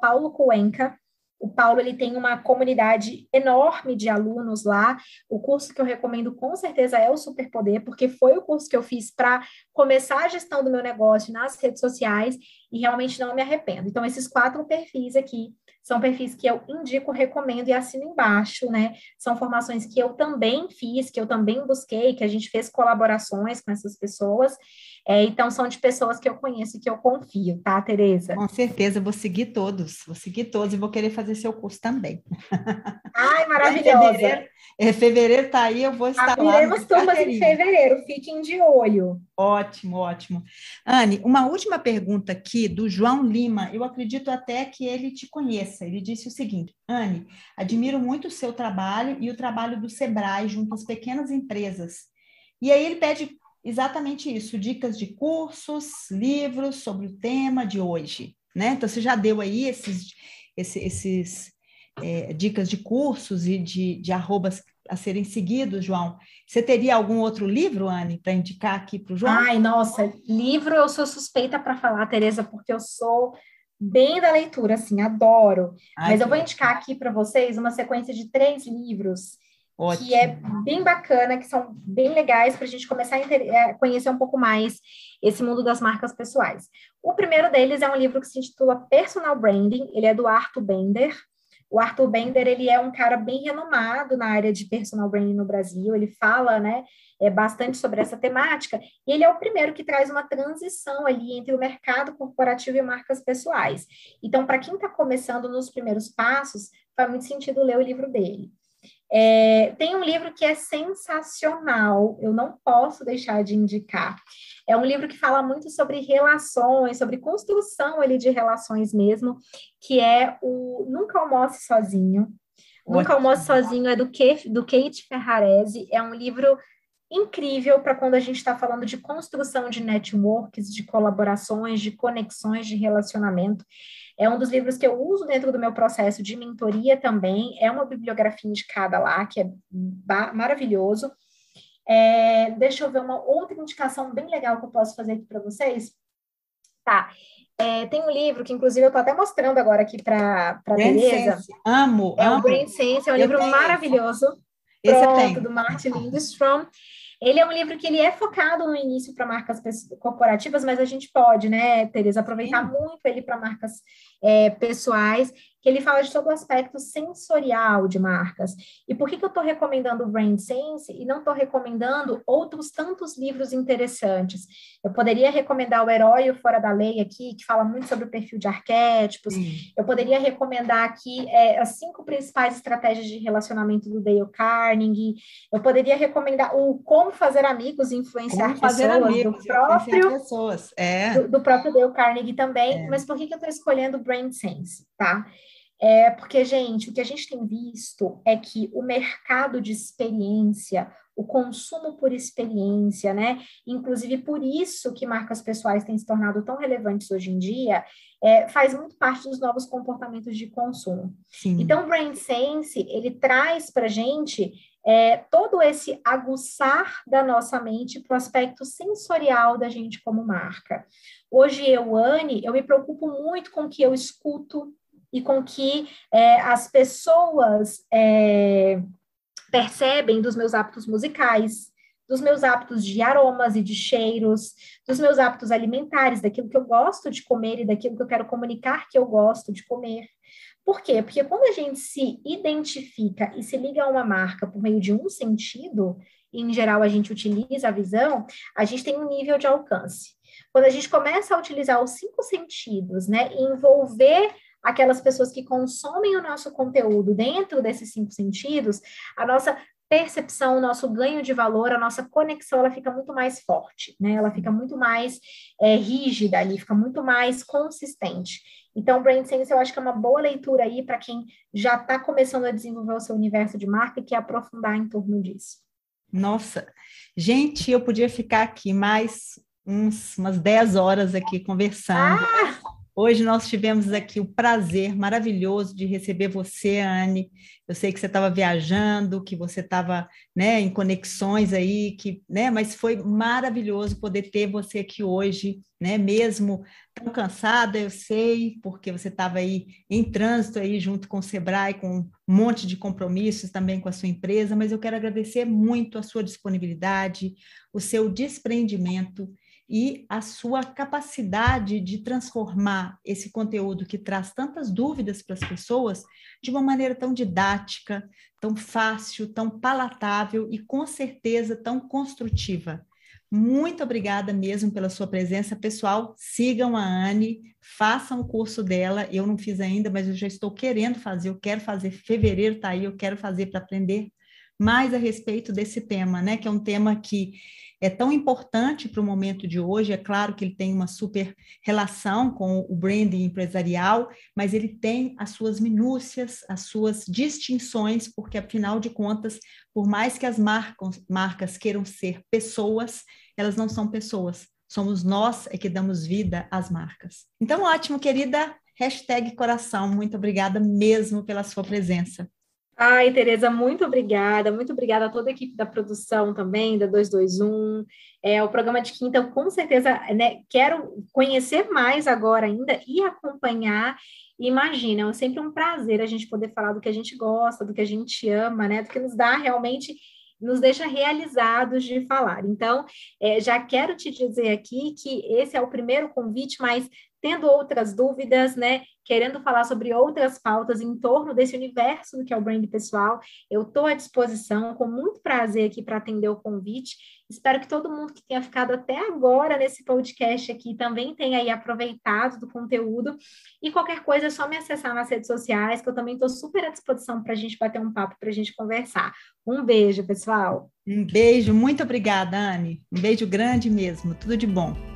o Paulo ele tem uma comunidade enorme de alunos lá. O curso que eu recomendo com certeza é o Superpoder, porque foi o curso que eu fiz para começar a gestão do meu negócio nas redes sociais e realmente não me arrependo. Então, esses quatro perfis aqui são perfis que eu indico, recomendo e assino embaixo, né? São formações que eu também fiz, que eu também busquei, que a gente fez colaborações com essas pessoas. É, então, são de pessoas que eu conheço e que eu confio, tá, Tereza? Com certeza, vou seguir todos, vou seguir todos e vou querer fazer seu curso também. Ai, maravilhosa! fevereiro, é, fevereiro tá aí, eu vou estar Abriremos lá. Abriremos turmas em fevereiro, fiquem de olho. Ótimo, ótimo. Anne, uma última pergunta aqui do João Lima, eu acredito até que ele te conheça. Ele disse o seguinte: Anne, admiro muito o seu trabalho e o trabalho do Sebrae junto às pequenas empresas. E aí ele pede exatamente isso: dicas de cursos, livros sobre o tema de hoje. Né? Então, você já deu aí esses, esses, esses é, dicas de cursos e de, de arrobas a serem seguidos, João. Você teria algum outro livro, Anne, para indicar aqui para o João? Ai, nossa, livro eu sou suspeita para falar, Tereza, porque eu sou bem da leitura, assim, adoro. Ai, Mas eu vou indicar aqui para vocês uma sequência de três livros Ótimo. que é bem bacana, que são bem legais para a gente começar a é, conhecer um pouco mais esse mundo das marcas pessoais. O primeiro deles é um livro que se intitula Personal Branding, ele é do Arthur Bender. O Arthur Bender, ele é um cara bem renomado na área de personal branding no Brasil, ele fala, né, é, bastante sobre essa temática, e ele é o primeiro que traz uma transição ali entre o mercado corporativo e marcas pessoais. Então, para quem está começando nos primeiros passos, faz muito sentido ler o livro dele. É, tem um livro que é sensacional, eu não posso deixar de indicar. É um livro que fala muito sobre relações, sobre construção ali de relações mesmo, que é o Nunca Almoce Sozinho. Ótimo. Nunca Almoce Sozinho é do, Ke, do Kate Ferrarese, é um livro incrível para quando a gente está falando de construção de networks, de colaborações, de conexões, de relacionamento. É um dos livros que eu uso dentro do meu processo de mentoria também. É uma bibliografia indicada lá, que é maravilhoso. É, deixa eu ver uma outra indicação bem legal que eu posso fazer aqui para vocês. Tá. É, tem um livro que, inclusive, eu estou até mostrando agora aqui para a Tereza. Amo, é amo. o Brain Sense, é um eu livro maravilhoso. Esse Pronto, do Martin Lindstrom. Ele é um livro que ele é focado no início para marcas corporativas, mas a gente pode, né, Tereza, aproveitar Sim. muito ele para marcas é, pessoais. Que ele fala de todo o aspecto sensorial de marcas. E por que, que eu estou recomendando o Brand Sense e não estou recomendando outros tantos livros interessantes? Eu poderia recomendar o Herói Fora da Lei aqui, que fala muito sobre o perfil de arquétipos. Eu poderia recomendar aqui é, as cinco principais estratégias de relacionamento do Dale Carnegie. Eu poderia recomendar o Como Fazer Amigos e Influenciar Como Pessoas, amigos, do próprio, pessoas. É. Do, do, próprio Dale Carnegie também. É. Mas por que, que eu estou escolhendo o Brand Sense, tá? É porque, gente, o que a gente tem visto é que o mercado de experiência, o consumo por experiência, né? Inclusive por isso que marcas pessoais têm se tornado tão relevantes hoje em dia, é, faz muito parte dos novos comportamentos de consumo. Sim. Então, o Brand Sense, ele traz para gente é, todo esse aguçar da nossa mente para o aspecto sensorial da gente como marca. Hoje, eu, Anne, eu me preocupo muito com o que eu escuto, e com que é, as pessoas é, percebem dos meus hábitos musicais, dos meus hábitos de aromas e de cheiros, dos meus hábitos alimentares, daquilo que eu gosto de comer e daquilo que eu quero comunicar que eu gosto de comer. Por quê? Porque quando a gente se identifica e se liga a uma marca por meio de um sentido, e em geral a gente utiliza a visão, a gente tem um nível de alcance. Quando a gente começa a utilizar os cinco sentidos, né, e envolver aquelas pessoas que consomem o nosso conteúdo dentro desses cinco sentidos, a nossa percepção, o nosso ganho de valor, a nossa conexão, ela fica muito mais forte, né? Ela fica muito mais é, rígida ali, fica muito mais consistente. Então, Brain Sense eu acho que é uma boa leitura aí para quem já está começando a desenvolver o seu universo de marca e quer aprofundar em torno disso. Nossa, gente, eu podia ficar aqui mais uns, umas 10 horas aqui conversando. Ah! Hoje nós tivemos aqui o prazer maravilhoso de receber você, Anne. Eu sei que você estava viajando, que você estava né, em conexões aí, que, né, mas foi maravilhoso poder ter você aqui hoje, né, mesmo tão cansada, eu sei, porque você estava aí em trânsito aí junto com o Sebrae, com um monte de compromissos também com a sua empresa, mas eu quero agradecer muito a sua disponibilidade, o seu desprendimento e a sua capacidade de transformar esse conteúdo que traz tantas dúvidas para as pessoas de uma maneira tão didática, tão fácil, tão palatável e com certeza tão construtiva. Muito obrigada mesmo pela sua presença, pessoal. Sigam a Anne, façam o curso dela. Eu não fiz ainda, mas eu já estou querendo fazer. Eu quero fazer. Fevereiro está aí, eu quero fazer para aprender mais a respeito desse tema, né? Que é um tema que é tão importante para o momento de hoje. É claro que ele tem uma super relação com o branding empresarial, mas ele tem as suas minúcias, as suas distinções, porque afinal de contas, por mais que as marcas, marcas queiram ser pessoas, elas não são pessoas. Somos nós é que damos vida às marcas. Então, ótimo, querida. Hashtag coração. Muito obrigada mesmo pela sua presença. Ai, Tereza, muito obrigada, muito obrigada a toda a equipe da produção também, da 221. É, o programa de quinta, eu com certeza né, quero conhecer mais agora ainda e acompanhar. Imagina, é sempre um prazer a gente poder falar do que a gente gosta, do que a gente ama, né? Do que nos dá realmente nos deixa realizados de falar. Então, é, já quero te dizer aqui que esse é o primeiro convite, mas tendo outras dúvidas, né, querendo falar sobre outras pautas em torno desse universo do que é o brand pessoal, eu estou à disposição, com muito prazer aqui para atender o convite. Espero que todo mundo que tenha ficado até agora nesse podcast aqui também tenha aí aproveitado do conteúdo. E qualquer coisa é só me acessar nas redes sociais, que eu também estou super à disposição para a gente bater um papo, para a gente conversar. Um beijo, pessoal. Um beijo, muito obrigada, Anne. Um beijo grande mesmo. Tudo de bom.